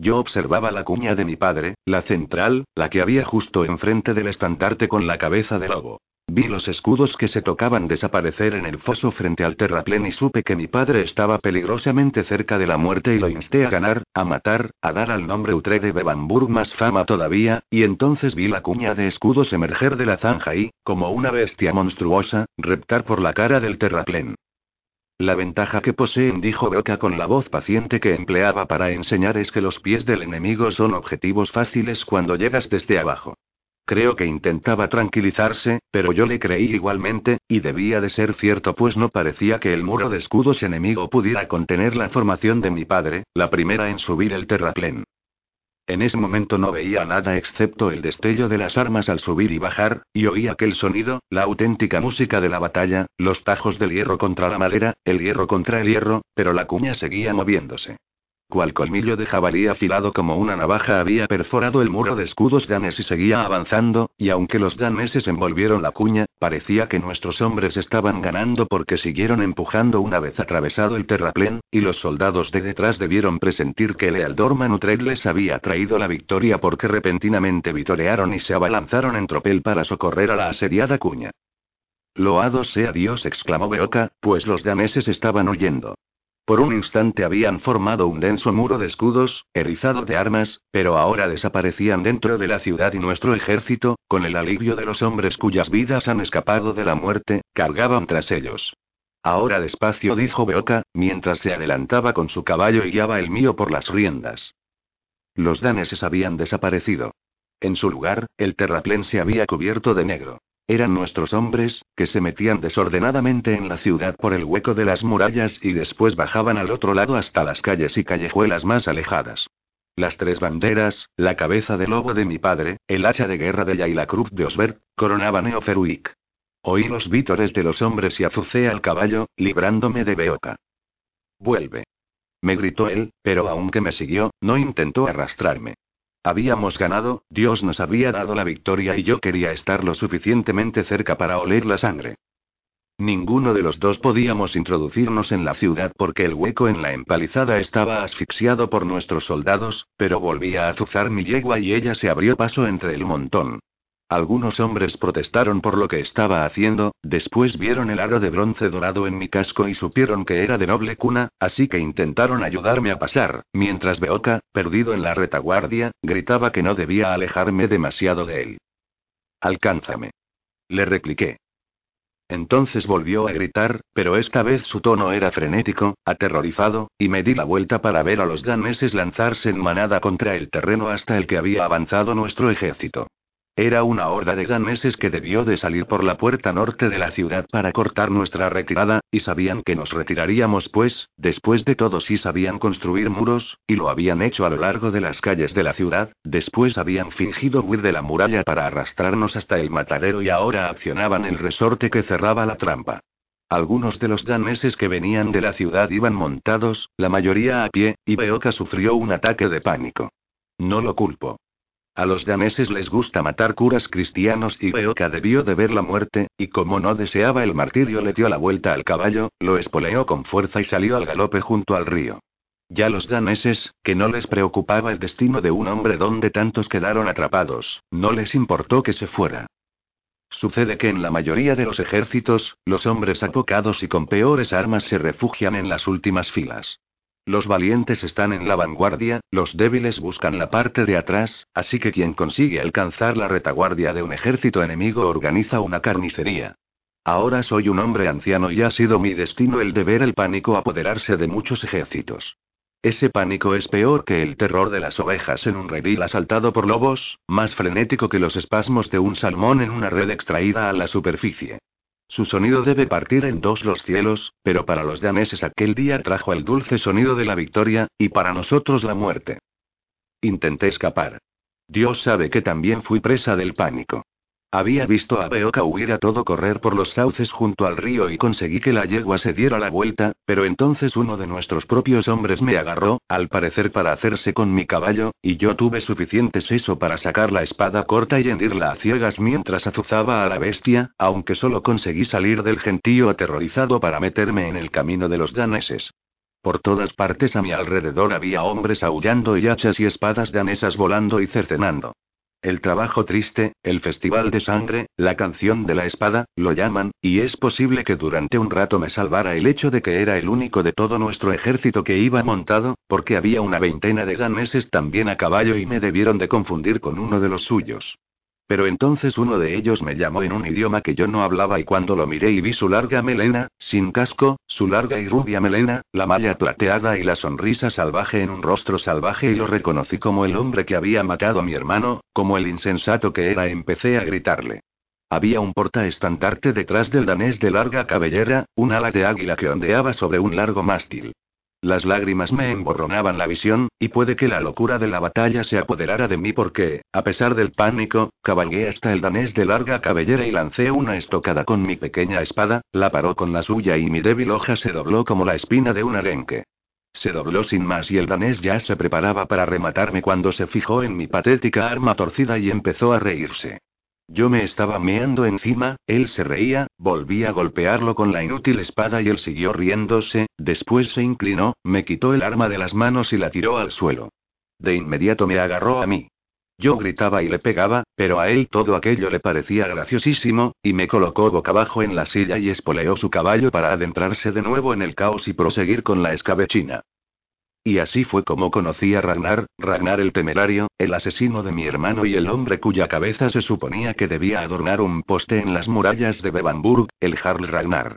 Yo observaba la cuña de mi padre, la central, la que había justo enfrente del estandarte con la cabeza de lobo. Vi los escudos que se tocaban desaparecer en el foso frente al terraplén y supe que mi padre estaba peligrosamente cerca de la muerte y lo insté a ganar, a matar, a dar al nombre Utre de Bebamburg más fama todavía, y entonces vi la cuña de escudos emerger de la zanja y, como una bestia monstruosa, reptar por la cara del terraplén. La ventaja que poseen, dijo Boca con la voz paciente que empleaba para enseñar, es que los pies del enemigo son objetivos fáciles cuando llegas desde abajo. Creo que intentaba tranquilizarse, pero yo le creí igualmente, y debía de ser cierto pues no parecía que el muro de escudos enemigo pudiera contener la formación de mi padre, la primera en subir el terraplén. En ese momento no veía nada excepto el destello de las armas al subir y bajar, y oí aquel sonido, la auténtica música de la batalla, los tajos del hierro contra la madera, el hierro contra el hierro, pero la cuña seguía moviéndose. Cual colmillo de jabalí afilado como una navaja había perforado el muro de escudos danes y seguía avanzando, y aunque los daneses envolvieron la cuña, parecía que nuestros hombres estaban ganando porque siguieron empujando una vez atravesado el terraplén, y los soldados de detrás debieron presentir que Lealdorman Utrecht les había traído la victoria porque repentinamente vitorearon y se abalanzaron en tropel para socorrer a la asediada cuña. Loado sea Dios, exclamó Beoka, pues los daneses estaban huyendo. Por un instante habían formado un denso muro de escudos, erizado de armas, pero ahora desaparecían dentro de la ciudad y nuestro ejército, con el alivio de los hombres cuyas vidas han escapado de la muerte, cargaban tras ellos. Ahora despacio, dijo Beoka, mientras se adelantaba con su caballo y guiaba el mío por las riendas. Los daneses habían desaparecido. En su lugar, el terraplén se había cubierto de negro. Eran nuestros hombres, que se metían desordenadamente en la ciudad por el hueco de las murallas y después bajaban al otro lado hasta las calles y callejuelas más alejadas. Las tres banderas, la cabeza de lobo de mi padre, el hacha de guerra de ella y la cruz de Osbert, coronaban Eoferuik. Oí los vítores de los hombres y azucé al caballo, librándome de Beoca. Vuelve. Me gritó él, pero aunque me siguió, no intentó arrastrarme. Habíamos ganado, Dios nos había dado la victoria y yo quería estar lo suficientemente cerca para oler la sangre. Ninguno de los dos podíamos introducirnos en la ciudad porque el hueco en la empalizada estaba asfixiado por nuestros soldados, pero volvía a azuzar mi yegua y ella se abrió paso entre el montón. Algunos hombres protestaron por lo que estaba haciendo, después vieron el aro de bronce dorado en mi casco y supieron que era de noble cuna, así que intentaron ayudarme a pasar, mientras Beoka, perdido en la retaguardia, gritaba que no debía alejarme demasiado de él. Alcánzame. Le repliqué. Entonces volvió a gritar, pero esta vez su tono era frenético, aterrorizado, y me di la vuelta para ver a los daneses lanzarse en manada contra el terreno hasta el que había avanzado nuestro ejército. Era una horda de daneses que debió de salir por la puerta norte de la ciudad para cortar nuestra retirada, y sabían que nos retiraríamos pues, después de todo sí sabían construir muros, y lo habían hecho a lo largo de las calles de la ciudad, después habían fingido huir de la muralla para arrastrarnos hasta el matadero y ahora accionaban el resorte que cerraba la trampa. Algunos de los daneses que venían de la ciudad iban montados, la mayoría a pie, y Beoka sufrió un ataque de pánico. No lo culpo. A los daneses les gusta matar curas cristianos y Beoka debió de ver la muerte, y como no deseaba el martirio le dio la vuelta al caballo, lo espoleó con fuerza y salió al galope junto al río. Ya los daneses, que no les preocupaba el destino de un hombre donde tantos quedaron atrapados, no les importó que se fuera. Sucede que en la mayoría de los ejércitos, los hombres apocados y con peores armas se refugian en las últimas filas. Los valientes están en la vanguardia, los débiles buscan la parte de atrás, así que quien consigue alcanzar la retaguardia de un ejército enemigo organiza una carnicería. Ahora soy un hombre anciano y ha sido mi destino el de ver el pánico apoderarse de muchos ejércitos. Ese pánico es peor que el terror de las ovejas en un redil asaltado por lobos, más frenético que los espasmos de un salmón en una red extraída a la superficie. Su sonido debe partir en dos los cielos, pero para los daneses aquel día trajo el dulce sonido de la victoria, y para nosotros la muerte. Intenté escapar. Dios sabe que también fui presa del pánico. Había visto a Beoka huir a todo correr por los sauces junto al río y conseguí que la yegua se diera la vuelta, pero entonces uno de nuestros propios hombres me agarró, al parecer para hacerse con mi caballo, y yo tuve suficiente seso para sacar la espada corta y hendirla a ciegas mientras azuzaba a la bestia, aunque solo conseguí salir del gentío aterrorizado para meterme en el camino de los daneses. Por todas partes a mi alrededor había hombres aullando y hachas y espadas danesas volando y cercenando. El trabajo triste, el festival de sangre, la canción de la espada, lo llaman, y es posible que durante un rato me salvara el hecho de que era el único de todo nuestro ejército que iba montado, porque había una veintena de daneses también a caballo y me debieron de confundir con uno de los suyos. Pero entonces uno de ellos me llamó en un idioma que yo no hablaba y cuando lo miré y vi su larga melena, sin casco, su larga y rubia melena, la malla plateada y la sonrisa salvaje en un rostro salvaje y lo reconocí como el hombre que había matado a mi hermano, como el insensato que era, empecé a gritarle. Había un portaestandarte detrás del danés de larga cabellera, un ala de águila que ondeaba sobre un largo mástil. Las lágrimas me emborronaban la visión, y puede que la locura de la batalla se apoderara de mí porque, a pesar del pánico, cabalgué hasta el danés de larga cabellera y lancé una estocada con mi pequeña espada, la paró con la suya y mi débil hoja se dobló como la espina de un arenque. Se dobló sin más y el danés ya se preparaba para rematarme cuando se fijó en mi patética arma torcida y empezó a reírse. Yo me estaba meando encima, él se reía, volví a golpearlo con la inútil espada y él siguió riéndose, después se inclinó, me quitó el arma de las manos y la tiró al suelo. De inmediato me agarró a mí. Yo gritaba y le pegaba, pero a él todo aquello le parecía graciosísimo, y me colocó boca abajo en la silla y espoleó su caballo para adentrarse de nuevo en el caos y proseguir con la escabechina. Y así fue como conocí a Ragnar, Ragnar el temerario, el asesino de mi hermano y el hombre cuya cabeza se suponía que debía adornar un poste en las murallas de Bevanburg, el Jarl Ragnar.